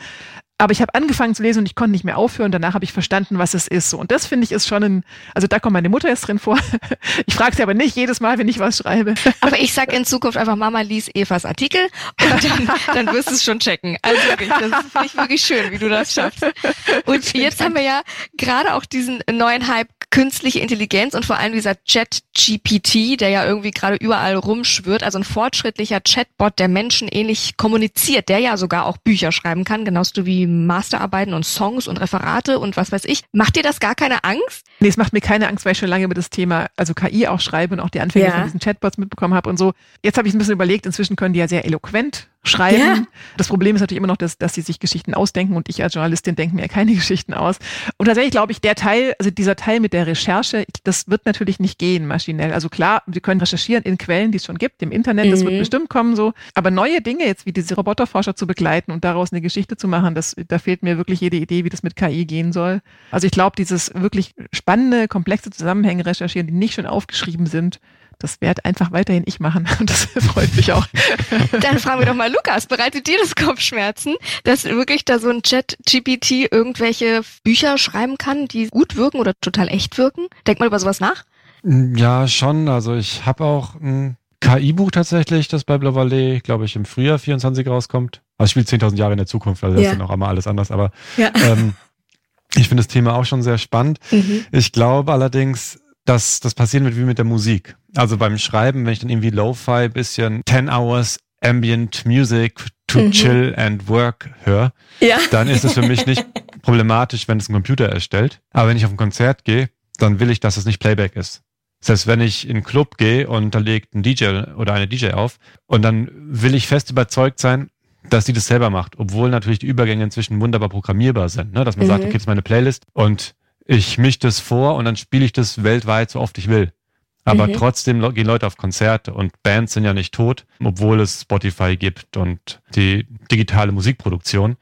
Aber ich habe angefangen zu lesen und ich konnte nicht mehr aufhören. Danach habe ich verstanden, was es ist. So. Und das finde ich ist schon ein, also da kommt meine Mutter jetzt drin vor. Ich frage sie aber nicht jedes Mal, wenn ich was schreibe. Aber ich sag in Zukunft einfach, Mama lies Evas Artikel und dann, dann wirst du es schon checken. Also wirklich, das finde ich wirklich schön, wie du das schaffst. Und jetzt haben wir ja gerade auch diesen neuen Hype künstliche Intelligenz und vor allem dieser Chat-GPT, der ja irgendwie gerade überall rumschwirrt, also ein fortschrittlicher Chatbot, der Menschen ähnlich kommuniziert, der ja sogar auch Bücher schreiben kann, genauso wie Masterarbeiten und Songs und Referate und was weiß ich. Macht dir das gar keine Angst? Nee, es macht mir keine Angst, weil ich schon lange über das Thema, also KI auch schreibe und auch die Anfänge Ja. von diesen Chatbots mitbekommen habe und so. Jetzt habe ich ein bisschen überlegt, inzwischen können die ja sehr eloquent schreiben. Ja. Das Problem ist natürlich immer noch, dass, dass sie sich Geschichten ausdenken und ich als Journalistin denke mir keine Geschichten aus. Und tatsächlich glaube ich, der Teil, also dieser Teil mit der Recherche, das wird natürlich nicht gehen maschinell. Also klar, wir können recherchieren in Quellen, die es schon gibt, im Internet, das Mhm. wird bestimmt kommen so. Aber neue Dinge jetzt wie diese Roboterforscher zu begleiten und daraus eine Geschichte zu machen, das, da fehlt mir wirklich jede Idee, wie das mit KI gehen soll. Also ich glaube, dieses wirklich spannende, komplexe Zusammenhänge recherchieren, die nicht schon aufgeschrieben sind, das werde einfach weiterhin ich machen. Und das freut mich auch. Dann fragen wir doch mal Lukas, bereitet dir das Kopfschmerzen, dass wirklich da so ein Chat-GPT irgendwelche Bücher schreiben kann, die gut wirken oder total echt wirken? Denk mal über sowas nach. Ja, schon. Also ich habe auch ein KI-Buch tatsächlich, das bei Blavallee, glaube ich, im Frühjahr 24 rauskommt. Also spielt 10.000 Jahre in der Zukunft, also das Ja. ist dann auch einmal alles anders. Aber Ja. ähm, ich finde das Thema auch schon sehr spannend. Mhm. Ich glaube allerdings, dass das passieren wird wie mit der Musik. Also beim Schreiben, wenn ich dann irgendwie Lo-Fi bisschen 10 Hours Ambient Music to Mhm. chill and work höre, Ja. dann ist es für mich nicht problematisch, wenn es ein Computer erstellt. Aber wenn ich auf ein Konzert gehe, dann will ich, dass es nicht Playback ist. Selbst wenn ich in einen Club gehe und da legt ein DJ oder eine DJ auf und dann will ich fest überzeugt sein, dass die das selber macht, obwohl natürlich die Übergänge inzwischen wunderbar programmierbar sind, ne? dass man sagt, Mhm. okay, das ist meine Playlist und ich mische das vor und dann spiele ich das weltweit so oft ich will. Aber Mhm. trotzdem gehen Leute auf Konzerte und Bands sind ja nicht tot, obwohl es Spotify gibt und die digitale Musikproduktion.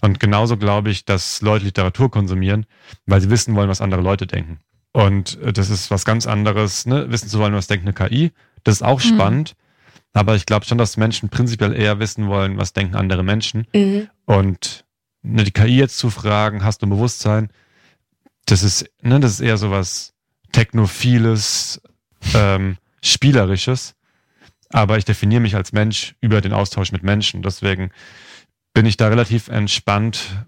Und genauso glaube ich, dass Leute Literatur konsumieren, weil sie wissen wollen, was andere Leute denken. Und äh, das ist was ganz anderes, ne? wissen zu wollen, was denkt eine KI. Das ist auch Mhm. spannend. Aber ich glaube schon, dass Menschen prinzipiell eher wissen wollen, was denken andere Menschen. Mhm. Und ne, die KI jetzt zu fragen, hast du ein Bewusstsein? Das ist, ne, das ist eher so was Technophiles, ähm, Spielerisches. Aber ich definiere mich als Mensch über den Austausch mit Menschen. Deswegen bin ich da relativ entspannt,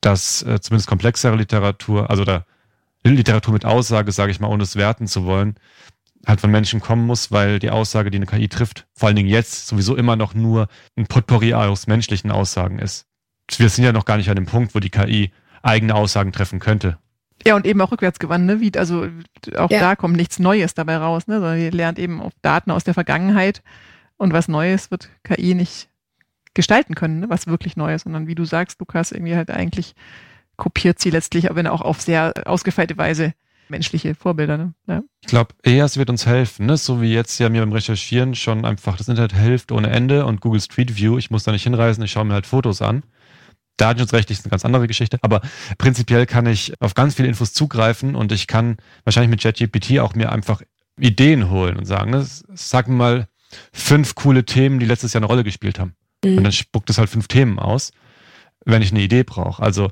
dass äh, zumindest komplexere Literatur, also da Literatur mit Aussage, sage ich mal, ohne es werten zu wollen, halt von Menschen kommen muss, weil die Aussage, die eine KI trifft, vor allen Dingen jetzt sowieso immer noch nur ein Potpourri aus menschlichen Aussagen ist. Wir sind ja noch gar nicht an dem Punkt, wo die KI eigene Aussagen treffen könnte. Ja, und eben auch rückwärtsgewandt, ne? Wie, also auch Ja. da kommt nichts Neues dabei raus, ne? Sondern ihr lernt eben auf Daten aus der Vergangenheit und was Neues wird KI nicht gestalten können, ne? was wirklich Neues, sondern wie du sagst, Lukas, irgendwie halt eigentlich kopiert sie letztlich, aber wenn auch auf sehr ausgefeilte Weise menschliche Vorbilder. Ne? Ja. Ich glaube, eher es wird uns helfen, ne? so wie jetzt ja mir beim Recherchieren schon einfach das Internet hilft ohne Ende und Google Street View, ich muss da nicht hinreisen, ich schaue mir halt Fotos an. Datenschutzrechtlich ist eine ganz andere Geschichte, aber prinzipiell kann ich auf ganz viele Infos zugreifen und ich kann wahrscheinlich mit ChatGPT auch mir einfach Ideen holen und sagen, ne? sag mir mal fünf coole Themen, die letztes Jahr eine Rolle gespielt haben. Und Mhm. dann spuckt es halt fünf Themen aus, wenn ich eine Idee brauche. Also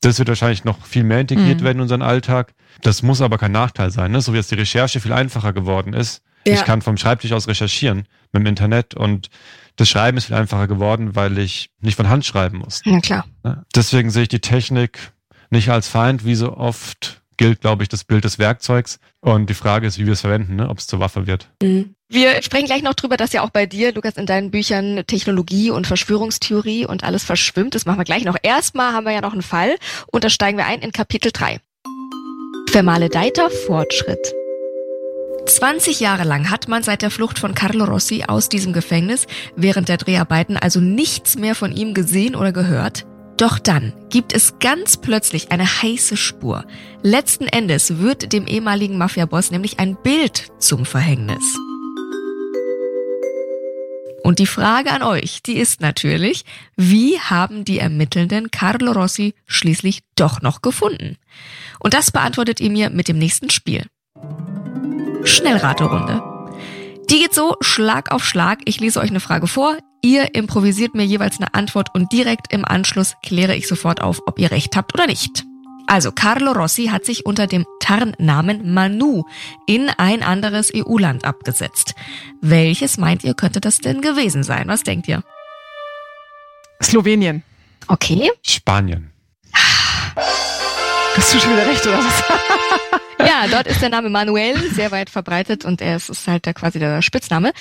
das wird wahrscheinlich noch viel mehr integriert Mhm. werden in unseren Alltag. Das muss aber kein Nachteil sein. Ne? So wie jetzt die Recherche viel einfacher geworden ist. Ja. Ich kann vom Schreibtisch aus recherchieren mit dem Internet und das Schreiben ist viel einfacher geworden, weil ich nicht von Hand schreiben muss. Na klar. Ne? Deswegen sehe ich die Technik nicht als Feind, wie so oft gilt, glaube ich, das Bild des Werkzeugs. Und die Frage ist, wie wir es verwenden, ne? ob es zur Waffe wird. Mhm. Wir sprechen gleich noch drüber, dass ja auch bei dir, Lukas, in deinen Büchern Technologie und Verschwörungstheorie und alles verschwimmt. Das machen wir gleich noch. Erstmal haben wir ja noch einen Fall und da steigen wir ein in Kapitel 3. Vermaledeiter Fortschritt. 20 Jahre lang hat man seit der Flucht von Carlo Rossi aus diesem Gefängnis während der Dreharbeiten also nichts mehr von ihm gesehen oder gehört. Doch dann gibt es ganz plötzlich eine heiße Spur. Letzten Endes wird dem ehemaligen Mafia-Boss nämlich ein Bild zum Verhängnis. Und die Frage an euch, die ist natürlich, wie haben die Ermittelnden Carlo Rossi schließlich doch noch gefunden? Und das beantwortet ihr mir mit dem nächsten Spiel. Schnellraterunde. Die geht so Schlag auf Schlag. Ich lese euch eine Frage vor. Ihr improvisiert mir jeweils eine Antwort und direkt im Anschluss kläre ich sofort auf, ob ihr recht habt oder nicht. Also Carlo Rossi hat sich unter dem Tarnnamen Manu in ein anderes EU-Land abgesetzt. Welches meint ihr, könnte das denn gewesen sein? Was denkt ihr? Slowenien. Okay. Spanien. Hast du schon wieder recht, oder was? Ja, dort ist der Name Manuel sehr weit verbreitet und er ist, ist halt der, quasi der Spitzname.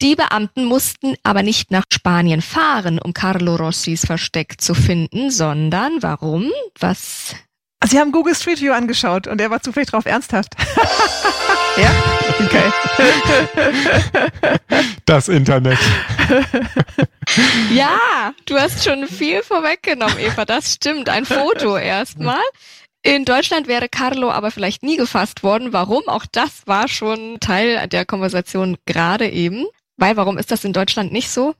Die Beamten mussten aber nicht nach Spanien fahren, um Carlo Rossis Versteck zu finden, sondern warum? Was? Also Sie haben Google Street View angeschaut und er war zufällig drauf ernsthaft. ja? Okay. Das Internet. Ja, du hast schon viel vorweggenommen, Eva. Das stimmt. Ein Foto erstmal. In Deutschland wäre Carlo aber vielleicht nie gefasst worden. Warum? Auch das war schon Teil der Konversation gerade eben. Weil warum ist das in Deutschland nicht so?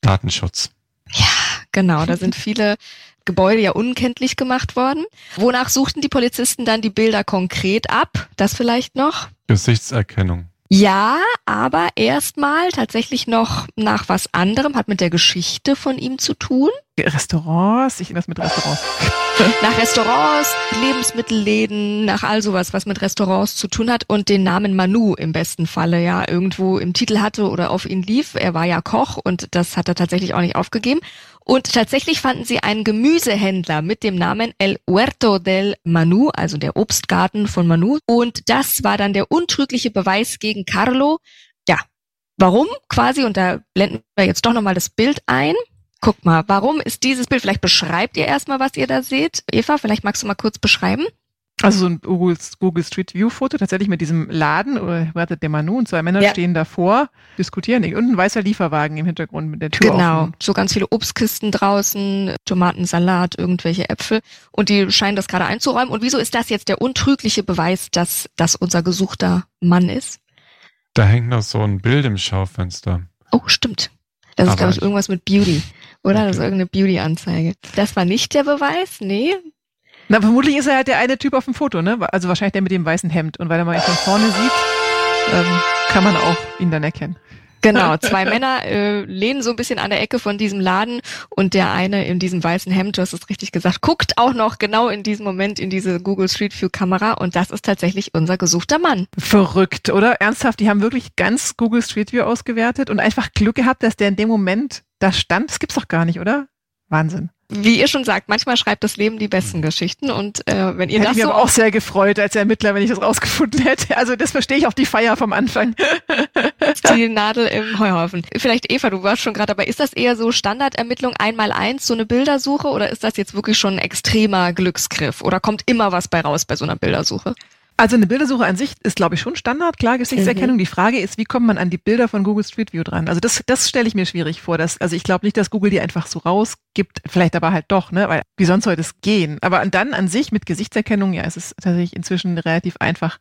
Datenschutz. Ja, genau. Da sind viele Gebäude ja unkenntlich gemacht worden. Wonach suchten die Polizisten dann die Bilder konkret ab? Das vielleicht noch? Gesichtserkennung. Ja, aber erstmal tatsächlich noch nach was anderem, hat mit der Geschichte von ihm zu tun. Restaurants, ich was mit Restaurants. Nach Restaurants, Lebensmittelläden, nach all sowas, was mit Restaurants zu tun hat und den Namen Manu im besten Falle ja irgendwo im Titel hatte oder auf ihn lief. Er war ja Koch und das hat er tatsächlich auch nicht aufgegeben. Und tatsächlich fanden sie einen Gemüsehändler mit dem Namen El Huerto del Manu, also der Obstgarten von Manu. Und das war dann der untrügliche Beweis gegen Carlo. Ja, warum quasi? Und da blenden wir jetzt doch nochmal das Bild ein. Guck mal, warum ist dieses Bild? Vielleicht beschreibt ihr erstmal, was ihr da seht. Eva, vielleicht magst du mal kurz beschreiben. Also so ein Google, Google Street View Foto tatsächlich mit diesem Laden oder wartet der Manu und zwei Männer Ja. stehen davor, diskutieren und ein weißer Lieferwagen im Hintergrund mit der Tür Genau, offen. so ganz viele Obstkisten draußen, Tomatensalat, irgendwelche Äpfel und die scheinen das gerade einzuräumen. Und wieso ist das jetzt der untrügliche Beweis, dass das unser gesuchter Mann ist? Da hängt noch so ein Bild im Schaufenster. Oh, stimmt. Das ist, glaube ich, irgendwas mit Beauty. Oder? Das ist Okay. irgendeine Beauty-Anzeige. Das war nicht der Beweis? Nee. Na, vermutlich ist er halt der eine Typ auf dem Foto, ne? Also wahrscheinlich der mit dem weißen Hemd. Und weil er mal ihn von vorne sieht, ähm, kann man auch ihn dann erkennen. Genau, zwei Männer äh, lehnen so ein bisschen an der Ecke von diesem Laden und der eine in diesem weißen Hemd, du hast es richtig gesagt, guckt auch noch genau in diesem Moment in diese Google Street View Kamera und das ist tatsächlich unser gesuchter Mann. Verrückt, oder? Ernsthaft, die haben wirklich ganz Google Street View ausgewertet und einfach Glück gehabt, dass der in dem Moment da stand. Das gibt's doch gar nicht, oder? Wahnsinn. Wie ihr schon sagt, manchmal schreibt das Leben die besten Geschichten und äh, wenn ihr Hätte das mich so aber auch sehr gefreut als Ermittler, wenn ich das rausgefunden hätte. Also das verstehe ich auch die Feier vom Anfang. die Nadel im Heuhaufen. Vielleicht Eva, du warst schon gerade dabei. Ist das eher so Standardermittlung einmal eins, so eine Bildersuche oder ist das jetzt wirklich schon ein extremer Glücksgriff oder kommt immer was bei raus bei so einer Bildersuche? Also eine Bildersuche an sich ist, glaube ich, schon Standard, klar, Gesichtserkennung. Die Frage ist, wie kommt man an die Bilder von Google Street View dran? Also das, das stelle ich mir schwierig vor. Dass, also ich glaube nicht, dass Google die einfach so rausgibt, vielleicht aber halt doch, ne? Weil wie sonst soll das gehen? Aber dann an sich mit Gesichtserkennung, ja, es ist tatsächlich inzwischen relativ einfach,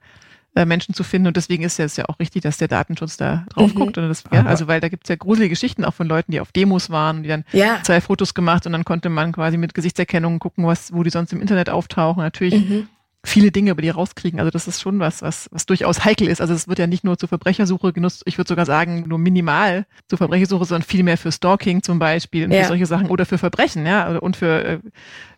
äh, Menschen zu finden. Und deswegen ist es ja auch richtig, dass der Datenschutz da drauf Mhm. guckt. Und das, ja, also weil da gibt's ja gruselige Geschichten auch von Leuten, die auf Demos waren, die dann Ja. zwei Fotos gemacht und dann konnte man quasi mit Gesichtserkennung gucken, was, wo die sonst im Internet auftauchen. Natürlich Mhm. Viele Dinge über die rauskriegen. Also das ist schon was, was, was durchaus heikel ist. Also es wird ja nicht nur zur Verbrechersuche genutzt, ich würde sogar sagen, nur minimal zur Verbrechersuche, sondern viel mehr für Stalking zum Beispiel und Ja. für solche Sachen oder für Verbrechen, ja, und für äh,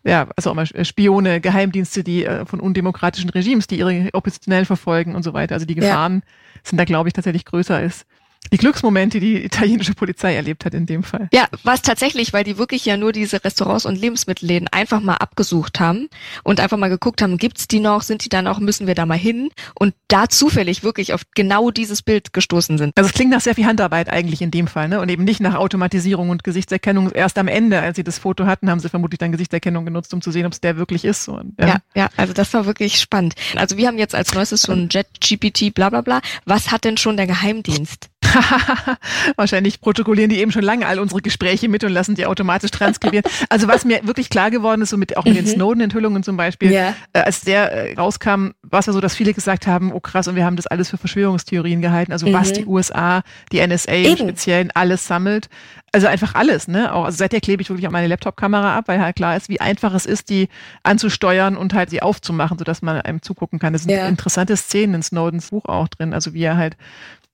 ja, also auch mal Spione, Geheimdienste, die äh, von undemokratischen Regimes, die ihre Oppositionellen verfolgen und so weiter. Also die Ja. Gefahren sind da, glaube ich, tatsächlich größer als die Glücksmomente, die die italienische Polizei erlebt hat in dem Fall. Ja, was tatsächlich, weil die wirklich ja nur diese Restaurants und Lebensmittelläden einfach mal abgesucht haben und einfach mal geguckt haben, gibt's die noch, sind die dann auch, müssen wir da mal hin und da zufällig wirklich auf genau dieses Bild gestoßen sind. Also es klingt nach sehr viel Handarbeit eigentlich in dem Fall, ne? Und eben nicht nach Automatisierung und Gesichtserkennung. Erst am Ende, als sie das Foto hatten, haben sie vermutlich dann Gesichtserkennung genutzt, um zu sehen, ob es der wirklich ist. Und, Ja, ja, also das war wirklich spannend. Also wir haben jetzt als neuestes so ein Jet GPT bla bla bla. Was hat denn schon der Geheimdienst? Wahrscheinlich protokollieren die eben schon lange all unsere Gespräche mit und lassen die automatisch transkribieren. Also was mir wirklich klar geworden ist, so mit auch mit den Mhm. Snowden-Enthüllungen zum Beispiel, Ja. äh, als der äh, rauskam, war es ja so, dass viele gesagt haben, oh krass, und wir haben das alles für Verschwörungstheorien gehalten. Also was Mhm. die USA, die NSA im Eben. Speziellen alles sammelt. Also einfach alles, ne? Auch, also seither klebe ich wirklich auch meine Laptop-Kamera ab, weil halt klar ist, wie einfach es ist, die anzusteuern und halt sie aufzumachen, sodass man einem zugucken kann. Das sind Ja. interessante Szenen in Snowdens Buch auch drin. Also wie er halt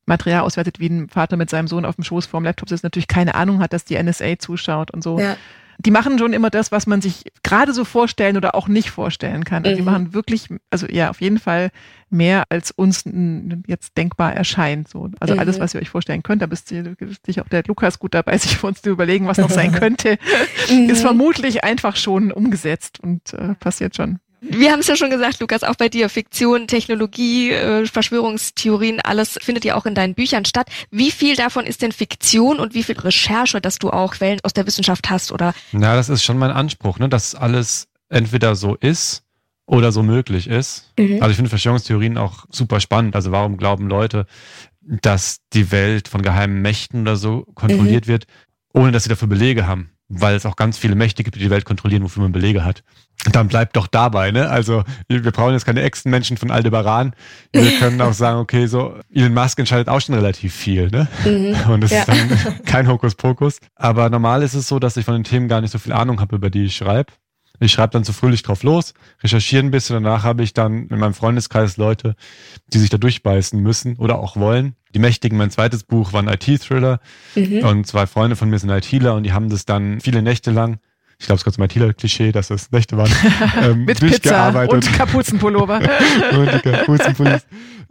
Material auswertet, wie ein Vater mit seinem Sohn auf dem Schoß vorm Laptop sitzt, natürlich keine Ahnung hat, dass die NSA zuschaut und so. Ja. Die machen schon immer das, was man sich gerade so vorstellen oder auch nicht vorstellen kann. Also Die Mhm. machen wirklich, also ja, auf jeden Fall mehr, als uns jetzt denkbar erscheint. So. Also alles, Mhm. was ihr euch vorstellen könnt, da bist du dich auch der Lukas gut dabei, sich für uns zu überlegen, was noch sein könnte, Mhm. ist vermutlich einfach schon umgesetzt und äh, passiert schon. Wir haben es ja schon gesagt, Lukas, auch bei dir. Fiktion, Technologie, äh, Verschwörungstheorien, alles findet ja auch in deinen Büchern statt. Wie viel davon ist denn Fiktion und wie viel Recherche, dass du auch Quellen aus der Wissenschaft hast oder Na, das ist schon mein Anspruch, ne, dass alles entweder so ist oder so möglich ist. Mhm. Also ich finde Verschwörungstheorien auch super spannend. Also warum glauben Leute, dass die Welt von geheimen Mächten oder so kontrolliert wird, ohne dass sie dafür Belege haben? Weil es auch ganz viele Mächte gibt, die die Welt kontrollieren, wofür man Belege hat. Und dann bleibt doch dabei, ne? Also wir brauchen jetzt keine Echsenmenschen von Aldebaran. Wir können auch sagen, okay, so Elon Musk entscheidet auch schon relativ viel, ne? Und das Ja. ist dann kein Hokuspokus. Aber normal ist es so, dass ich von den Themen gar nicht so viel Ahnung habe, über die ich schreibe. Ich schreibe dann zu fröhlich drauf los, recherchiere ein bisschen, danach habe ich dann in meinem Freundeskreis Leute, die sich da durchbeißen müssen oder auch wollen. Die Mächtigen, mein zweites Buch, war ein IT-Thriller Mhm. und zwei Freunde von mir sind ITler und die haben das dann viele Nächte lang, ich glaube, es ist gerade zum ITler-Klischee, dass es Nächte waren, ähm, Mit Pizza und Kapuzenpullover. und die Kapuzenpullis,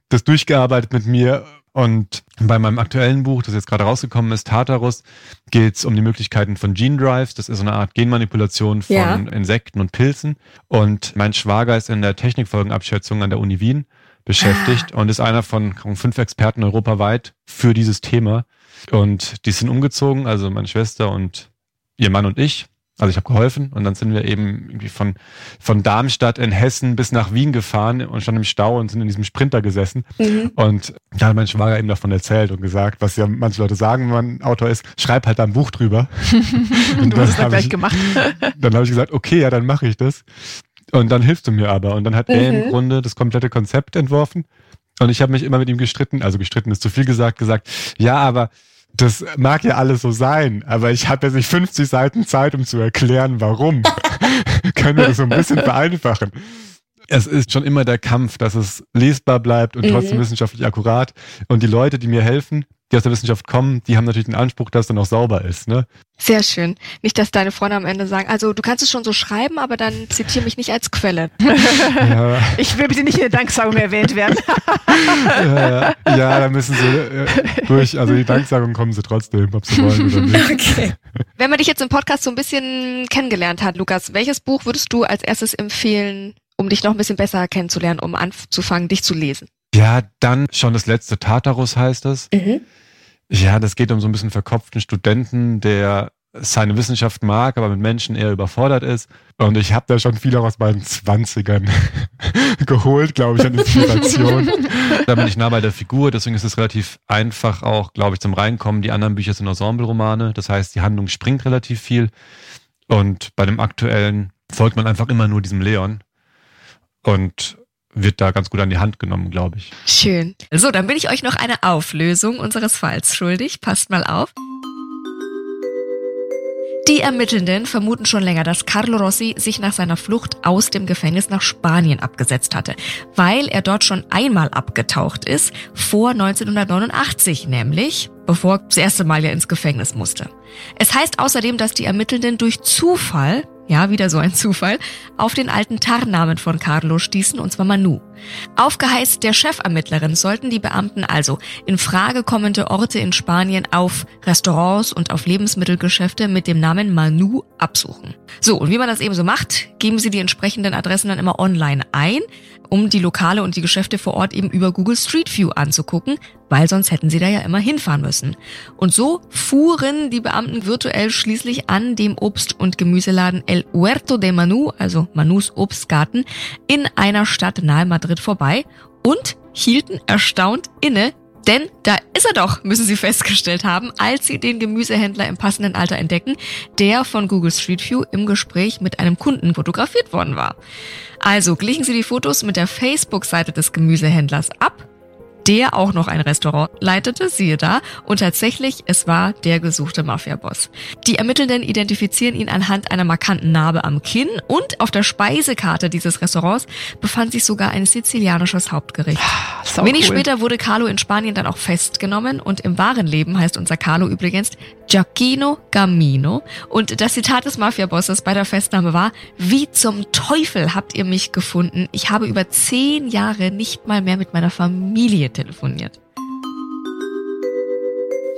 das durchgearbeitet mit mir. Und bei meinem aktuellen Buch, das jetzt gerade rausgekommen ist, Tartarus, geht es um die Möglichkeiten von Gene Drives. Das ist so eine Art Genmanipulation von Ja. Insekten und Pilzen. Und mein Schwager ist in der Technikfolgenabschätzung an der Uni Wien beschäftigt und ist einer von fünf Experten europaweit für dieses Thema. Und die sind umgezogen, also meine Schwester und ihr Mann und ich. Also ich habe geholfen und dann sind wir eben irgendwie von, von Darmstadt in Hessen bis nach Wien gefahren und standen im Stau und sind in diesem Sprinter gesessen. Mhm. Und da hat mein Schwager eben davon erzählt und gesagt, was ja manche Leute sagen, wenn man Autor ist, schreib halt da ein Buch drüber. Und du hast es dann gleich ich- gemacht. Dann habe ich gesagt, okay, ja, dann mache ich das. Und dann hilfst du mir aber. Und dann hat er Mhm. im Grunde das komplette Konzept entworfen. Und ich habe mich immer mit ihm gestritten, also gestritten ist zu viel gesagt, gesagt, ja, aber das mag ja alles so sein, aber ich habe jetzt nicht 50 Seiten Zeit, um zu erklären, warum. Können wir das so ein bisschen vereinfachen? Es ist schon immer der Kampf, dass es lesbar bleibt und Mhm. trotzdem wissenschaftlich akkurat. Und die Leute, die mir helfen, die aus der Wissenschaft kommen, die haben natürlich den Anspruch, dass es dann auch sauber ist. Ne? Sehr schön. Nicht, dass deine Freunde am Ende sagen, also du kannst es schon so schreiben, aber dann zitiere mich nicht als Quelle. Ja, Ich will bitte nicht in der Danksagung erwähnt werden. ja, ja, da müssen sie äh, durch, also die Danksagung kommen sie trotzdem, ob sie wollen oder nicht. Okay. Wenn man dich jetzt im Podcast so ein bisschen kennengelernt hat, Lukas, welches Buch würdest du als erstes empfehlen, um dich noch ein bisschen besser kennenzulernen, um anzufangen, dich zu lesen? Ja, dann schon das letzte Tartarus heißt es. Mhm. Ja, das geht um so ein bisschen verkopften Studenten, der seine Wissenschaft mag, aber mit Menschen eher überfordert ist. Und ich habe da schon viel auch aus meinen Zwanzigern geholt, glaube ich, an Inspiration. da bin ich nah bei der Figur, deswegen ist es relativ einfach auch, glaube ich, zum Reinkommen. Die anderen Bücher sind Ensemble-Romane, das heißt, die Handlung springt relativ viel. Und bei dem aktuellen folgt man einfach immer nur diesem Leon und wird da ganz gut an die Hand genommen, glaube ich. Schön. So, dann bin ich euch noch eine Auflösung unseres Falls schuldig. Passt mal auf. Die Ermittelnden vermuten schon länger, dass Carlo Rossi sich nach seiner Flucht aus dem Gefängnis nach Spanien abgesetzt hatte, weil er dort schon einmal abgetaucht ist, vor 1989 nämlich, bevor er das erste Mal ja ins Gefängnis musste. Es heißt außerdem, dass die Ermittelnden durch Zufall, ja, wieder so ein Zufall, auf den alten Tarnnamen von Carlo stießen, und zwar Manu. Aufgeheißt der Chefermittlerin sollten die Beamten also in Frage kommende Orte in Spanien auf Restaurants und auf Lebensmittelgeschäfte mit dem Namen Manu absuchen. So, und wie man das eben so macht, geben sie die entsprechenden Adressen dann immer online ein, um die Lokale und die Geschäfte vor Ort eben über Google Street View anzugucken, weil sonst hätten sie da ja immer hinfahren müssen. Und so fuhren die Beamten virtuell schließlich an dem Obst- und Gemüseladen El Huerto de Manu, also Manus Obstgarten, in einer Stadt nahe Madrid vorbei und hielten erstaunt inne, Denn da ist er doch, müssen sie festgestellt haben, als sie den Gemüsehändler im passenden Alter entdecken, der von Google Street View im Gespräch mit einem Kunden fotografiert worden war. Also glichen Sie die Fotos mit der Facebook-Seite des Gemüsehändlers ab der auch noch ein Restaurant leitete, siehe da, und tatsächlich, es war der gesuchte Mafia-Boss. Die Ermittelnden identifizieren ihn anhand einer markanten Narbe am Kinn und auf der Speisekarte dieses Restaurants befand sich sogar ein sizilianisches Hauptgericht. Sau Wenig cool. später wurde Carlo in Spanien dann auch festgenommen und im wahren Leben heißt unser Carlo übrigens Giacchino Gamino und das Zitat des Mafia-Bosses bei der Festnahme war, wie zum Teufel habt ihr mich gefunden? Ich habe über zehn Jahre nicht mal mehr mit meiner Familie telefoniert.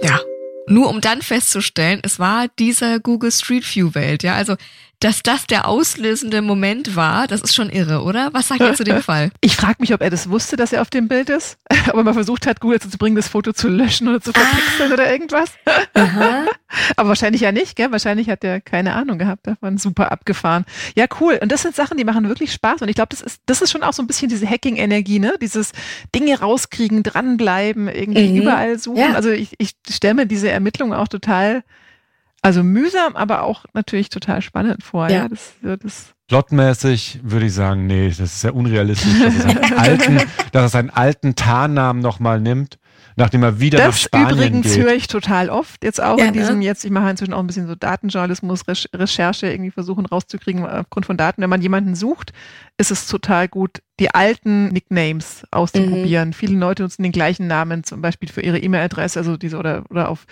Ja, nur um dann festzustellen, es war dieser Google Street View Welt, ja, also dass das der auslösende Moment war, das ist schon irre, oder? Was sagt ihr zu dem Fall? Ich frage mich, ob er das wusste, dass er auf dem Bild ist, ob er mal versucht hat, Google zu bringen, das Foto zu löschen oder zu verpixeln oder irgendwas. Aber wahrscheinlich ja nicht, gell? Wahrscheinlich hat er keine Ahnung gehabt davon. Super abgefahren. Ja, cool. Und das sind Sachen, die machen wirklich Spaß. Und ich glaube, das ist, das ist schon auch so ein bisschen diese Hacking-Energie, ne? Dieses Dinge rauskriegen, dranbleiben, irgendwie Mhm. überall suchen. Ja. Also ich, ich stelle mir diese Ermittlung auch total, also mühsam, aber auch natürlich total spannend vor. Ja, Ja. das, ja, das Plotmäßig würde ich sagen, nee, das ist sehr unrealistisch, dass er seinen alten, dass er seinen alten Tarnnamen nochmal nimmt, nachdem er wieder nach Das Spanien übrigens geht. höre ich total oft. Jetzt auch Ja, in diesem, ne? jetzt, ich mache inzwischen auch ein bisschen so Datenjournalismus, Rech- Recherche irgendwie versuchen rauszukriegen aufgrund von Daten. Wenn man jemanden sucht, ist es total gut, die alten Nicknames auszuprobieren. Viele Leute nutzen den gleichen Namen, zum Beispiel für ihre E-Mail-Adresse, also diese oder, oder auf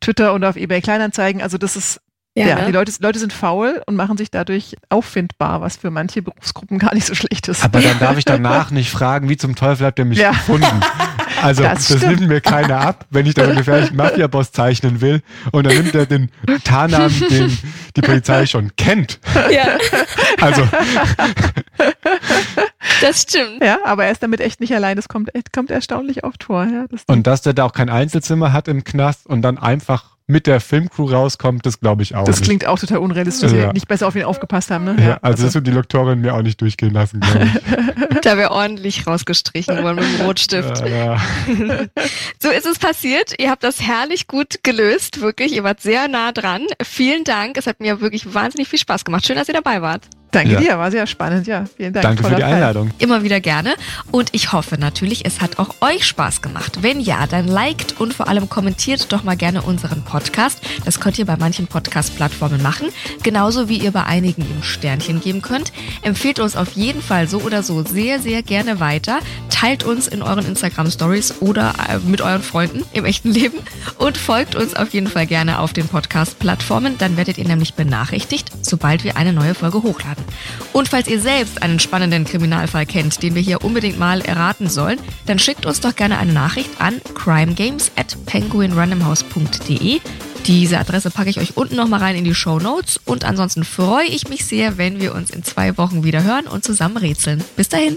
Twitter oder auf eBay Kleinanzeigen. Also das ist ja, ne? die Leute, Leute sind faul und machen sich dadurch auffindbar, was für manche Berufsgruppen gar nicht so schlecht ist. Aber dann darf ich danach nicht fragen, wie zum Teufel habt ihr mich Ja. gefunden? Also Das das, nimmt mir keiner ab, wenn ich da einen gefährlichen Mafia-Boss zeichnen will. Und dann nimmt er den Tarnnamen, den die Polizei schon kennt. ja, Also das stimmt. ja, aber er ist damit echt nicht allein. Das kommt, echt- kommt erstaunlich oft vor. Ja, das und dass der da auch kein Einzelzimmer hat im Knast und dann einfach mit der Filmcrew rauskommt, das glaube ich auch Das nicht. klingt auch total unrealistisch, dass Ja. sie nicht besser auf ihn aufgepasst haben. Ne? ja, also das wird die Lektorin mir auch nicht durchgehen lassen, glaube ich. Da wäre ordentlich rausgestrichen worden mit dem Rotstift. Ja, ja. So ist es passiert. Ihr habt das herrlich gut gelöst. Wirklich, ihr wart sehr nah dran. Vielen Dank. Es hat mir wirklich wahnsinnig viel Spaß gemacht. Schön, dass ihr dabei wart. Danke Ja. dir, war sehr spannend. Ja, vielen Dank. Danke für die Fall. Einladung. Immer wieder gerne. Und ich hoffe natürlich, es hat auch euch Spaß gemacht. Wenn ja, dann liked und vor allem kommentiert doch mal gerne unseren Podcast. Das könnt ihr bei manchen Podcast-Plattformen machen. Genauso wie ihr bei einigen ihm Sternchen geben könnt. Empfehlt uns auf jeden Fall so oder so sehr, sehr gerne weiter. Teilt uns in euren Instagram-Stories oder äh, mit euren Freunden im echten Leben. Und folgt uns auf jeden Fall gerne auf den Podcast-Plattformen. Dann werdet ihr nämlich benachrichtigt, sobald wir eine neue Folge hochladen. Und falls ihr selbst einen spannenden Kriminalfall kennt, den wir hier unbedingt mal erraten sollen, dann schickt uns doch gerne eine Nachricht an crimegames at penguinrandomhouse.de. Diese Adresse packe ich euch unten nochmal rein in die Show Notes. Und ansonsten freue ich mich sehr, wenn wir uns in zwei Wochen wieder hören und zusammen rätseln. Bis dahin.